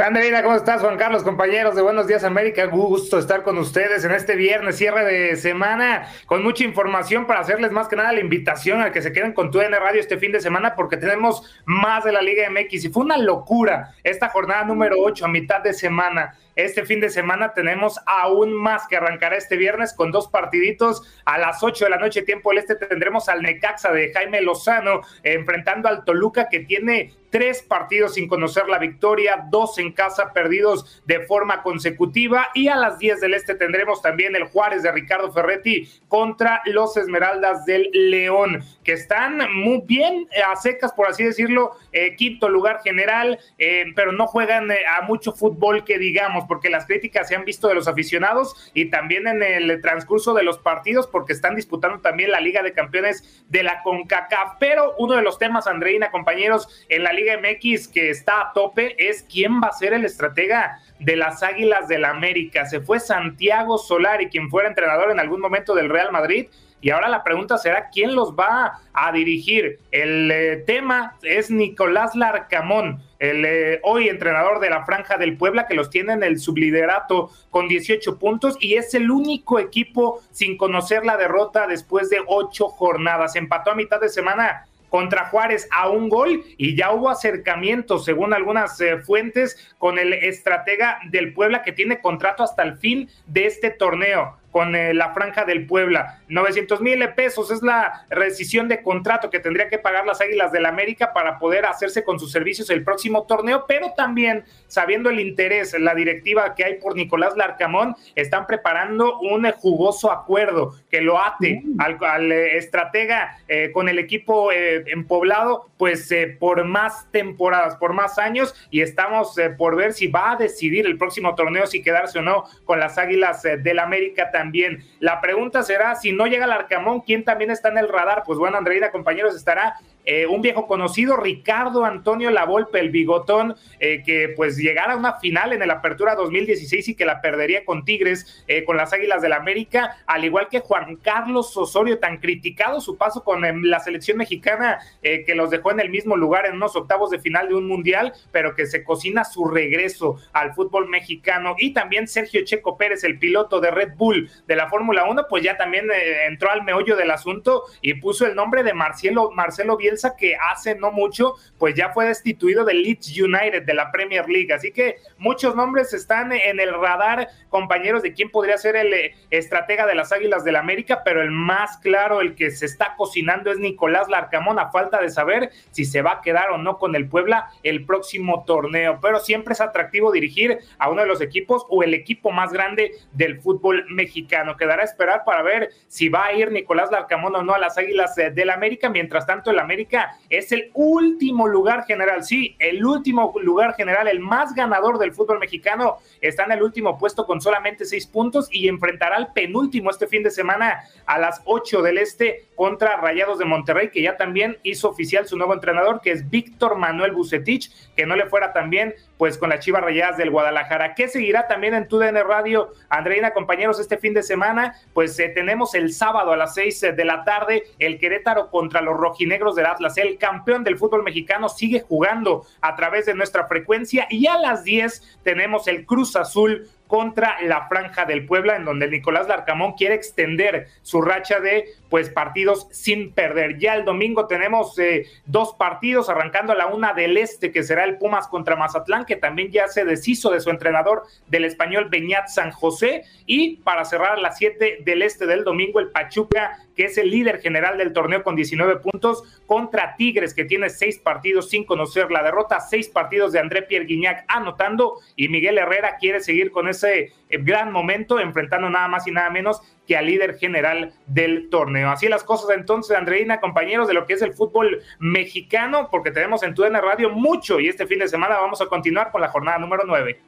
Andreina, ¿cómo estás? Juan Carlos, compañeros de Buenos Días América, gusto estar con ustedes en este viernes, cierre de semana, con mucha información para hacerles más que nada la invitación a que se queden con tu N Radio este fin de semana porque tenemos más de la Liga MX y fue una locura esta jornada número 8 a mitad de semana. Este fin de semana tenemos aún más que arrancará este viernes con dos partiditos. A las 8 de la noche, tiempo del este, tendremos al Necaxa de Jaime Lozano enfrentando al Toluca que tiene tres partidos sin conocer la victoria, dos en casa perdidos de forma consecutiva y a las 10 del este tendremos también el Juárez de Ricardo Ferretti contra los Esmeraldas del León, que están muy bien a secas, por así decirlo, eh, quinto lugar general, eh, pero no juegan eh, a mucho fútbol que digamos, porque las críticas se han visto de los aficionados y también en el transcurso de los partidos, porque están disputando también la Liga de Campeones de la CONCACAF. Pero uno de los temas, Andreina, compañeros, en la Liga MX que está a tope es quién va a ser el estratega de las Águilas del la América. Se fue Santiago Solari, quien fuera entrenador en algún momento del Real Madrid y ahora la pregunta será quién los va a dirigir. El eh, tema es Nicolás Larcamón, el eh, hoy entrenador de la Franja del Puebla, que los tiene en el subliderato con 18 puntos y es el único equipo sin conocer la derrota después de ocho jornadas. Empató a mitad de semana contra Juárez a un gol y ya hubo acercamientos, según algunas eh, fuentes, con el estratega del Puebla que tiene contrato hasta el fin de este torneo con eh, la franja del Puebla. 900 mil pesos es la rescisión de contrato que tendría que pagar las Águilas del América para poder hacerse con sus servicios el próximo torneo, pero también sabiendo el interés, la directiva que hay por Nicolás Larcamón, están preparando un jugoso acuerdo que lo ate mm. al, eh, estratega eh, con el equipo en poblado, pues por más temporadas, por más años, y estamos por ver si va a decidir el próximo torneo si quedarse o no con las Águilas del América también. La pregunta será, si no llega el Arcamón, ¿quién también está en el radar? Pues bueno, Andreina, compañeros, estará eh, un viejo conocido, Ricardo Antonio Lavolpe, el bigotón, eh, que pues llegara a una final en el Apertura 2016 y que la perdería con Tigres, eh, con las Águilas del América, al igual que Juan Carlos Osorio, tan criticado su paso con em, la selección mexicana, que los dejó en el mismo lugar en unos octavos de final de un mundial, pero que se cocina su regreso al fútbol mexicano. Y también Sergio Checo Pérez, el piloto de Red Bull de la Fórmula 1, pues ya también entró al meollo del asunto y puso el nombre de Marcelo, Marcelo Bielsa Que hace no mucho pues ya fue destituido del Leeds United de la Premier League. Así que muchos nombres están en el radar, compañeros, de quién podría ser el eh, estratega de las Águilas del la América, pero el más claro, el que se está cocinando es Nicolás Larcamón, a falta de saber si se va a quedar o no con el Puebla el próximo torneo. Pero siempre es atractivo dirigir a uno de los equipos o el equipo más grande del fútbol mexicano. Quedará a esperar para ver si va a ir Nicolás Larcamón o no a las Águilas eh, del América. Mientras tanto, el América es el último lugar general, sí, el último lugar general, el más ganador del fútbol mexicano, está en el último puesto con solamente seis puntos y enfrentará al penúltimo este fin de semana a las ocho del Este contra Rayados de Monterrey, que ya también hizo oficial su nuevo entrenador, que es Víctor Manuel Bucetich, que no le fuera también pues con las Chivas Rayadas del Guadalajara. ¿Qué seguirá también en TUDN Radio, Andreina, compañeros, este fin de semana? Pues eh, tenemos el sábado a las seis de la tarde el Querétaro contra los rojinegros del Atlas. El campeón del fútbol mexicano sigue jugando a través de nuestra frecuencia y a las diez tenemos el Cruz Azul contra la Franja del Puebla, en donde Nicolás Larcamón quiere extender su racha de pues partidos sin perder. Ya el domingo tenemos eh, dos partidos, arrancando a la una del este, que será el Pumas contra Mazatlán, que también ya se deshizo de su entrenador del español Beñat San José, y para cerrar a las siete del este del domingo, el Pachuca, que es el líder general del torneo con 19 puntos, contra Tigres, que tiene seis partidos sin conocer la derrota, seis partidos de André Pierre Guignac anotando, y Miguel Herrera quiere seguir con ese eh, gran momento, enfrentando nada más y nada menos que al líder general del torneo. Así las cosas entonces, Andreina, compañeros de lo que es el fútbol mexicano, porque tenemos en TUDN Radio mucho y este fin de semana vamos a continuar con la jornada número 9.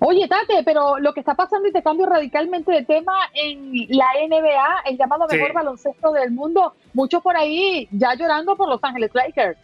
Oye, Tate, pero lo que está pasando y te cambio radicalmente de tema en la NBA, el llamado mejor baloncesto del mundo, muchos por ahí ya llorando por Los Ángeles Lakers.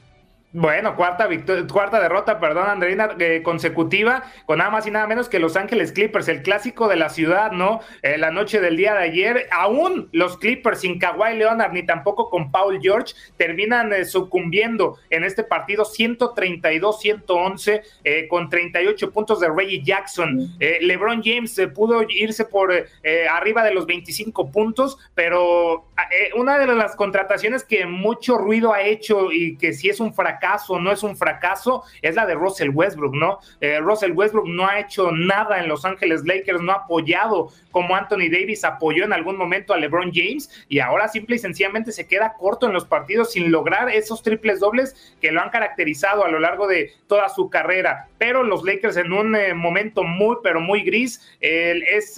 Bueno, cuarta cuarta derrota, perdón, Andreina, eh, consecutiva, con nada más y nada menos que Los Ángeles Clippers, el clásico de la ciudad, ¿no? Eh, la noche del día de ayer, aún los Clippers sin Kawhi Leonard ni tampoco con Paul George terminan eh, sucumbiendo en este partido 132-111 con 38 puntos de Reggie Jackson. LeBron James pudo irse por arriba de los 25 puntos, pero una de las contrataciones que mucho ruido ha hecho y que sí es un fracaso fracaso, no es un fracaso, es la de Russell Westbrook, ¿no? Eh, Russell Westbrook no ha hecho nada en Los Ángeles Lakers, no ha apoyado como Anthony Davis apoyó en algún momento a LeBron James y ahora simple y sencillamente se queda corto en los partidos sin lograr esos triples dobles que lo han caracterizado a lo largo de toda su carrera. Pero los Lakers en un eh, momento muy, pero muy gris,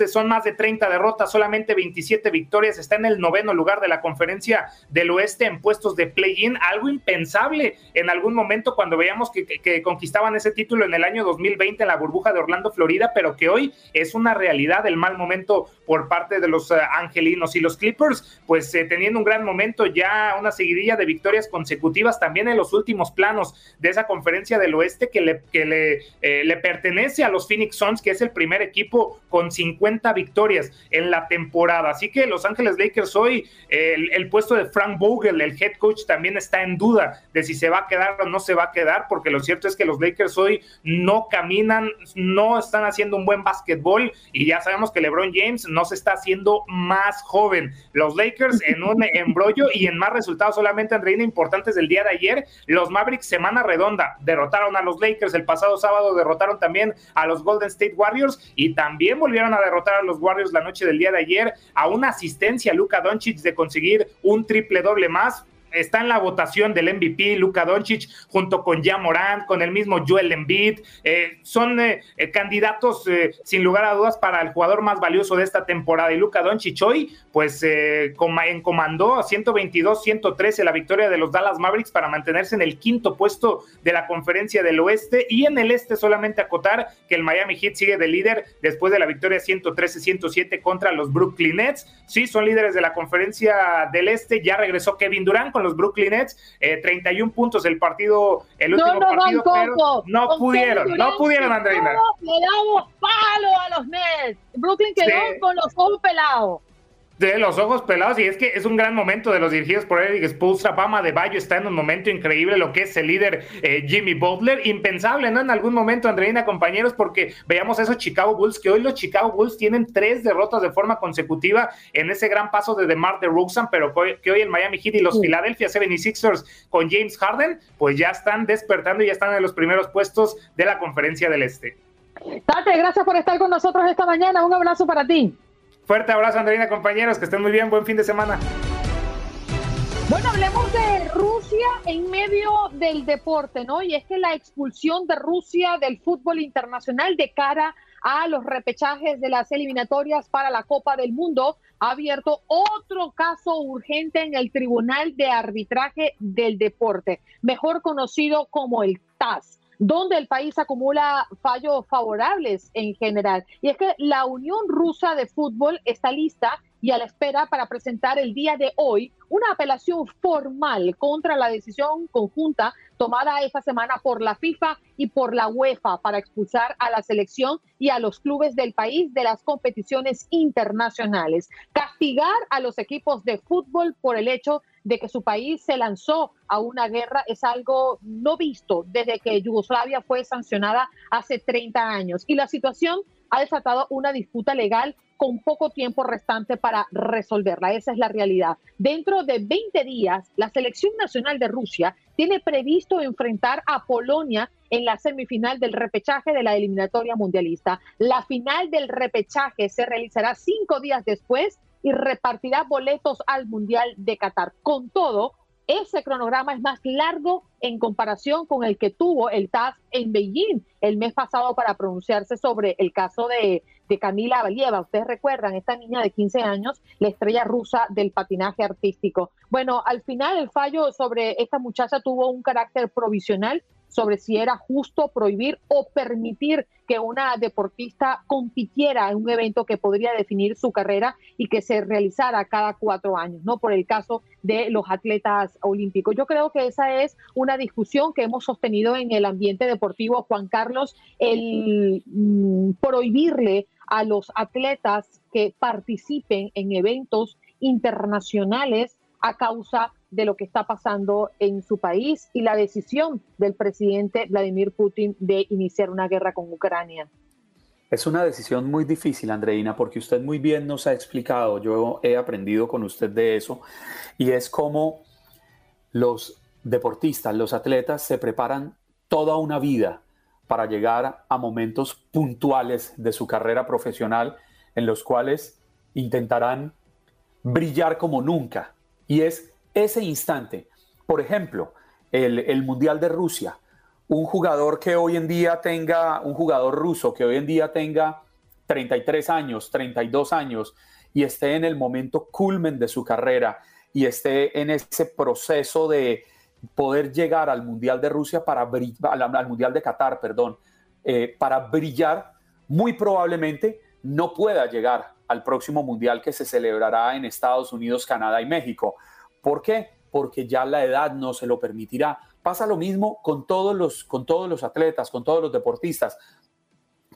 son más de 30 derrotas, solamente 27 victorias, está en el noveno lugar de la conferencia del oeste en puestos de play-in, algo impensable en algún momento cuando veíamos que, conquistaban ese título en el año 2020 en la burbuja de Orlando, Florida, pero que hoy es una realidad el mal momento por parte de los eh, angelinos. Y los Clippers, pues eh, teniendo un gran momento, ya una seguidilla de victorias consecutivas también en los últimos planos de esa conferencia del oeste que le, eh, le pertenece a los Phoenix Suns, que es el primer equipo con 50 victorias en la temporada. Así que Los Ángeles Lakers hoy, el, el puesto de Frank Vogel, el head coach, también está en duda de si se va a quedar o no se va a quedar, porque lo cierto es que los Lakers hoy no caminan, no están haciendo un buen básquetbol y ya sabemos que LeBron James no se está haciendo más joven. Los Lakers en un (laughs) embrollo y en más resultados solamente, Andreina, importantes del día de ayer, los Mavericks semana redonda derrotaron a los Lakers el pasado sábado, derrotaron también a los Golden State Warriors y también volvieron a derrotar a los Warriors la noche del día de ayer a una asistencia Luka Doncic de conseguir un triple doble más está en la votación del MVP, Luka Doncic, junto con Ja Morant, con el mismo Joel Embiid. Eh, son eh, eh, candidatos, sin lugar a dudas, para el jugador más valioso de esta temporada. Y Luka Doncic hoy, pues, encomandó a 122-113 la victoria de los Dallas Mavericks para mantenerse en el quinto puesto de la conferencia del oeste. Y en el este solamente acotar que el Miami Heat sigue de líder después de la victoria 113-107 contra los Brooklyn Nets. Sí, son líderes de la conferencia del este. Ya regresó Kevin Durant con los Brooklyn Nets, 31 eh, puntos el partido, el último partido, pero no pudieron, no pudieron, Andreina. Le damos palo a los Nets. Brooklyn quedó con los ojos pelados. De los ojos pelados y es que es un gran momento de los dirigidos por Eric Spolstra. Pama de Bayo está en un momento increíble, lo que es el líder eh, Jimmy Butler. Impensable, ¿no? En algún momento, Andreina, compañeros, porque veamos esos Chicago Bulls, que hoy los Chicago Bulls tienen tres derrotas de forma consecutiva en ese gran paso de DeMar DeRozan, pero que hoy el Miami Heat y los Philadelphia 76ers con James Harden, pues ya están despertando y ya están en los primeros puestos de la conferencia del Este. Tate, gracias por estar con nosotros esta mañana. Un abrazo para ti. Fuerte abrazo, Andreina, compañeros, que estén muy bien. Buen fin de semana. Bueno, hablemos de Rusia en medio del deporte, ¿no? Y es que la expulsión de Rusia del fútbol internacional de cara a los repechajes de las eliminatorias para la Copa del Mundo ha abierto otro caso urgente en el Tribunal de Arbitraje del Deporte, mejor conocido como el TAS donde el país acumula fallos favorables en general. Y es que la Unión Rusa de Fútbol está lista y a la espera para presentar el día de hoy una apelación formal contra la decisión conjunta tomada esta semana por la FIFA y por la UEFA para expulsar a la selección y a los clubes del país de las competiciones internacionales. Castigar a los equipos de fútbol por el hecho de que su país se lanzó a una guerra es algo no visto desde que Yugoslavia fue sancionada hace 30 años. Y la situación ha desatado una disputa legal con poco tiempo restante para resolverla. Esa es la realidad. Dentro de 20 días, la selección nacional de Rusia tiene previsto enfrentar a Polonia en la semifinal del repechaje de la eliminatoria mundialista. La final del repechaje se realizará cinco días después y repartirá boletos al Mundial de Qatar. Con todo, ese cronograma es más largo en comparación con el que tuvo el TAS en Beijing el mes pasado para pronunciarse sobre el caso de, de Camila Valieva. Ustedes recuerdan, esta niña de 15 años, la estrella rusa del patinaje artístico. Bueno, al final el fallo sobre esta muchacha tuvo un carácter provisional sobre si era justo prohibir o permitir que una deportista compitiera en un evento que podría definir su carrera y que se realizara cada cuatro años, ¿no? Por el caso de los atletas olímpicos. Yo creo que esa es una discusión que hemos sostenido en el ambiente deportivo, Juan Carlos, el mm, prohibirle a los atletas que participen en eventos internacionales a causa de lo que está pasando en su país y la decisión del presidente Vladimir Putin de iniciar una guerra con Ucrania. Es una decisión muy difícil, Andreina, porque usted muy bien nos ha explicado, yo he aprendido con usted de eso, y es como los deportistas, los atletas se preparan toda una vida para llegar a momentos puntuales de su carrera profesional en los cuales intentarán brillar como nunca. Y es ese instante. Por ejemplo, el, Mundial de Rusia. Un jugador que hoy en día tenga, un jugador ruso que hoy en día tenga 33 años, 32 años y esté en el momento culmen de su carrera y esté en ese proceso de poder llegar al Mundial de Rusia para al, al Mundial de Qatar, perdón, eh, para brillar, muy probablemente no pueda llegar al próximo Mundial que se celebrará en Estados Unidos, Canadá y México. ¿Por qué? Porque ya la edad no se lo permitirá. Pasa lo mismo con todos los, con todos los atletas, con todos los deportistas.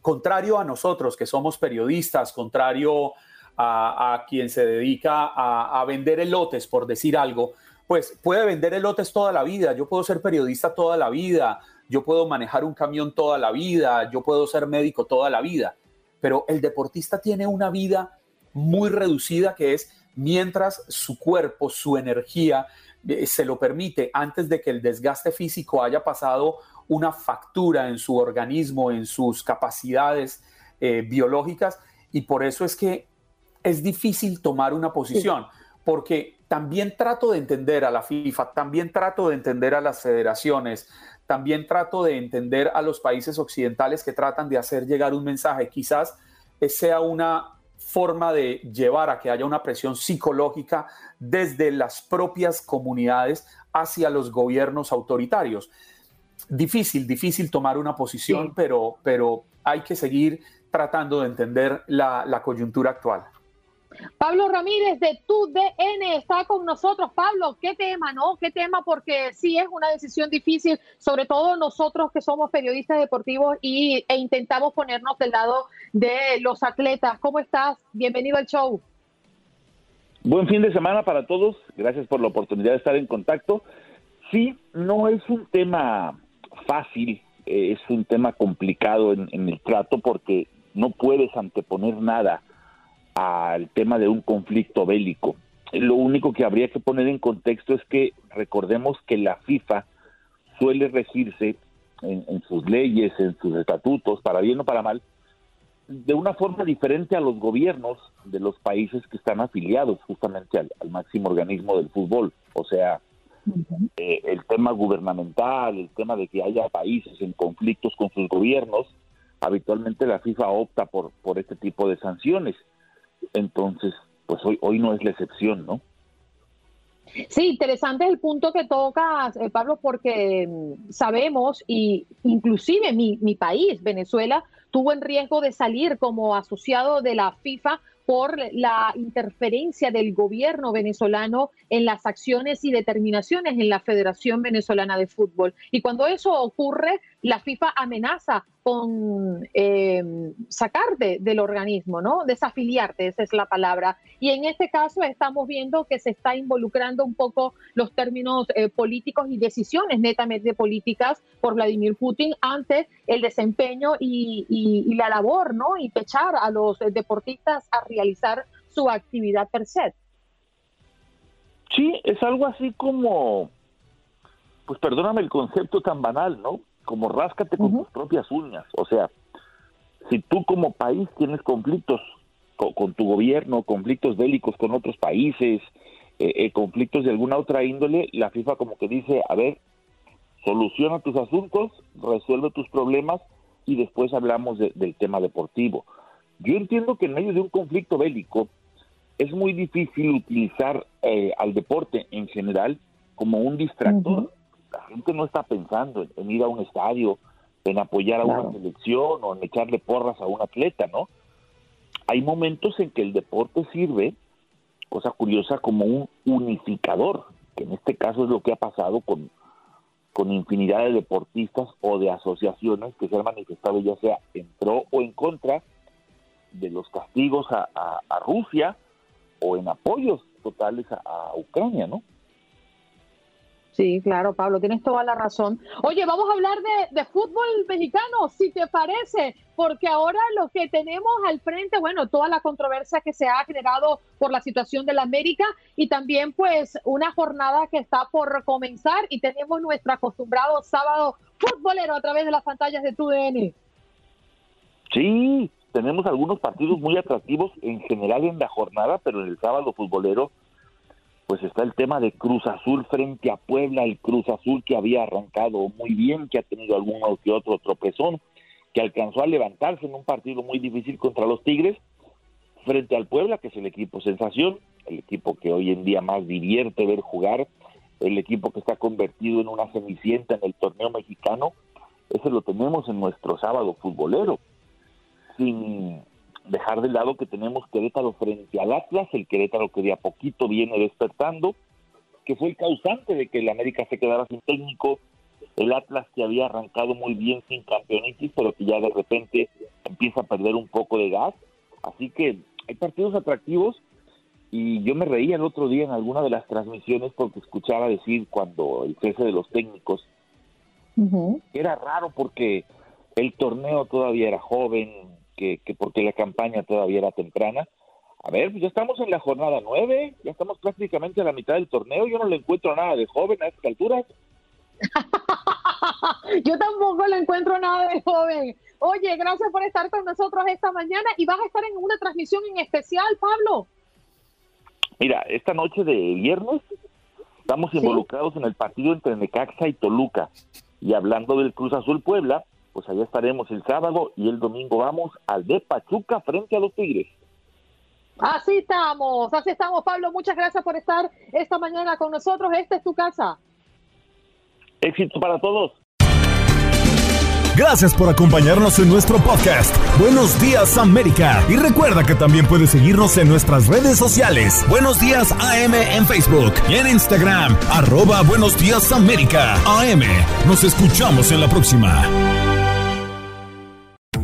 Contrario a nosotros que somos periodistas, contrario a, quien se dedica a, a vender elotes, por decir algo, pues puede vender elotes toda la vida. Yo puedo ser periodista toda la vida, yo puedo manejar un camión toda la vida, yo puedo ser médico toda la vida. Pero el deportista tiene una vida muy reducida que es mientras su cuerpo, su energía eh, se lo permite antes de que el desgaste físico haya pasado una factura en su organismo, en sus capacidades eh, biológicas. Y por eso es que es difícil tomar una posición, porque también trato de entender a la FIFA, también trato de entender a las federaciones, también trato de entender a los países occidentales que tratan de hacer llegar un mensaje. Quizás sea una forma de llevar a que haya una presión psicológica desde las propias comunidades hacia los gobiernos autoritarios. Difícil, difícil tomar una posición, pero, pero hay que seguir tratando de entender la, la coyuntura actual. Pablo Ramírez de TUDN está con nosotros. Pablo, ¿qué tema, no? ¿Qué tema? Porque sí es una decisión difícil, sobre todo nosotros que somos periodistas deportivos y, e intentamos ponernos del lado de los atletas. ¿Cómo estás? Bienvenido al show. Buen fin de semana para todos. Gracias por la oportunidad de estar en contacto. Sí, no es un tema fácil, eh, es un tema complicado en, en, el trato porque no puedes anteponer nada al tema de un conflicto bélico. Lo único que habría que poner en contexto es que recordemos que la FIFA suele regirse en, en sus leyes, en sus estatutos, para bien o para mal, de una forma diferente a los gobiernos de los países que están afiliados justamente al, al máximo organismo del fútbol. O sea, eh, el tema gubernamental, el tema de que haya países en conflictos con sus gobiernos, habitualmente la FIFA opta por, por este tipo de sanciones. Entonces, pues hoy, hoy no es la excepción, ¿no? Sí, interesante el punto que tocas, eh, Pablo, porque mm, sabemos, y inclusive mi, mi país, Venezuela, tuvo en riesgo de salir como asociado de la FIFA por la interferencia del gobierno venezolano en las acciones y determinaciones en la Federación Venezolana de Fútbol. Y cuando eso ocurre, la FIFA amenaza con eh, sacarte del organismo, ¿no? Desafiliarte, esa es la palabra. Y en este caso estamos viendo que se está involucrando un poco los términos eh, políticos y decisiones netamente políticas por Vladimir Putin ante el desempeño y, y, y la labor, ¿no? Y pechar a los deportistas a realizar su actividad per se. Sí, es algo así como, pues perdóname el concepto tan banal, ¿no? Como ráscate con uh -huh. tus propias uñas. O sea, si tú como país tienes conflictos con, con tu gobierno, conflictos bélicos con otros países, eh, eh, conflictos de alguna otra índole, la FIFA como que dice, a ver, soluciona tus asuntos, resuelve tus problemas y después hablamos de, del tema deportivo. Yo entiendo que en medio de un conflicto bélico es muy difícil utilizar eh, al deporte en general como un distractor. Uh -huh. La gente no está pensando en, en, ir a un estadio, en apoyar a claro. una selección o en echarle porras a un atleta, ¿no? Hay momentos en que el deporte sirve, cosa curiosa, como un unificador, que en este caso es lo que ha pasado con, con infinidad de deportistas o de asociaciones que se han manifestado ya sea en pro o en contra de los castigos a, a, a Rusia o en apoyos totales a, a Ucrania, ¿no? Sí, claro, Pablo, tienes toda la razón. Oye, vamos a hablar de, fútbol mexicano, si te parece, porque ahora lo que tenemos al frente, bueno, toda la controversia que se ha generado por la situación de la América y también pues una jornada que está por comenzar y tenemos nuestro acostumbrado sábado futbolero a través de las pantallas de TUDN. Sí, tenemos algunos partidos muy atractivos en general en la jornada, pero en el sábado futbolero pues está el tema de Cruz Azul frente a Puebla, el Cruz Azul que había arrancado muy bien, que ha tenido alguno que otro tropezón, que alcanzó a levantarse en un partido muy difícil contra los Tigres, frente al Puebla, que es el equipo sensación, el equipo que hoy en día más divierte ver jugar, el equipo que está convertido en una cenicienta en el torneo mexicano, ese lo tenemos en nuestro sábado futbolero, sin dejar de lado que tenemos Querétaro frente al Atlas, el Querétaro que de a poquito viene despertando, que fue el causante de que el América se quedara sin técnico, el Atlas que había arrancado muy bien sin campeonitis, pero que ya de repente empieza a perder un poco de gas, así que hay partidos atractivos y yo me reía el otro día en alguna de las transmisiones porque escuchaba decir cuando el cese de los técnicos, uh -huh. era raro porque el torneo todavía era joven, que, que, porque la campaña todavía era temprana. A ver, pues ya estamos en la jornada nueve, ya estamos prácticamente a la mitad del torneo, yo no le encuentro nada de joven a estas alturas. (laughs) yo tampoco le encuentro nada de joven. Oye, gracias por estar con nosotros esta mañana y vas a estar en una transmisión en especial, Pablo. Mira, esta noche de viernes estamos involucrados ¿Sí? en el partido entre Necaxa y Toluca. Y hablando del Cruz Azul Puebla, pues allá estaremos el sábado y el domingo vamos al de Pachuca frente a los Tigres. Así estamos, así estamos, Pablo. Muchas gracias por estar esta mañana con nosotros. Esta es tu casa. Éxito para todos. Gracias por acompañarnos en nuestro podcast. Buenos días América. Y recuerda que también puedes seguirnos en nuestras redes sociales. Buenos días AM en Facebook y en Instagram. Arroba Buenos días América. AM. Nos escuchamos en la próxima.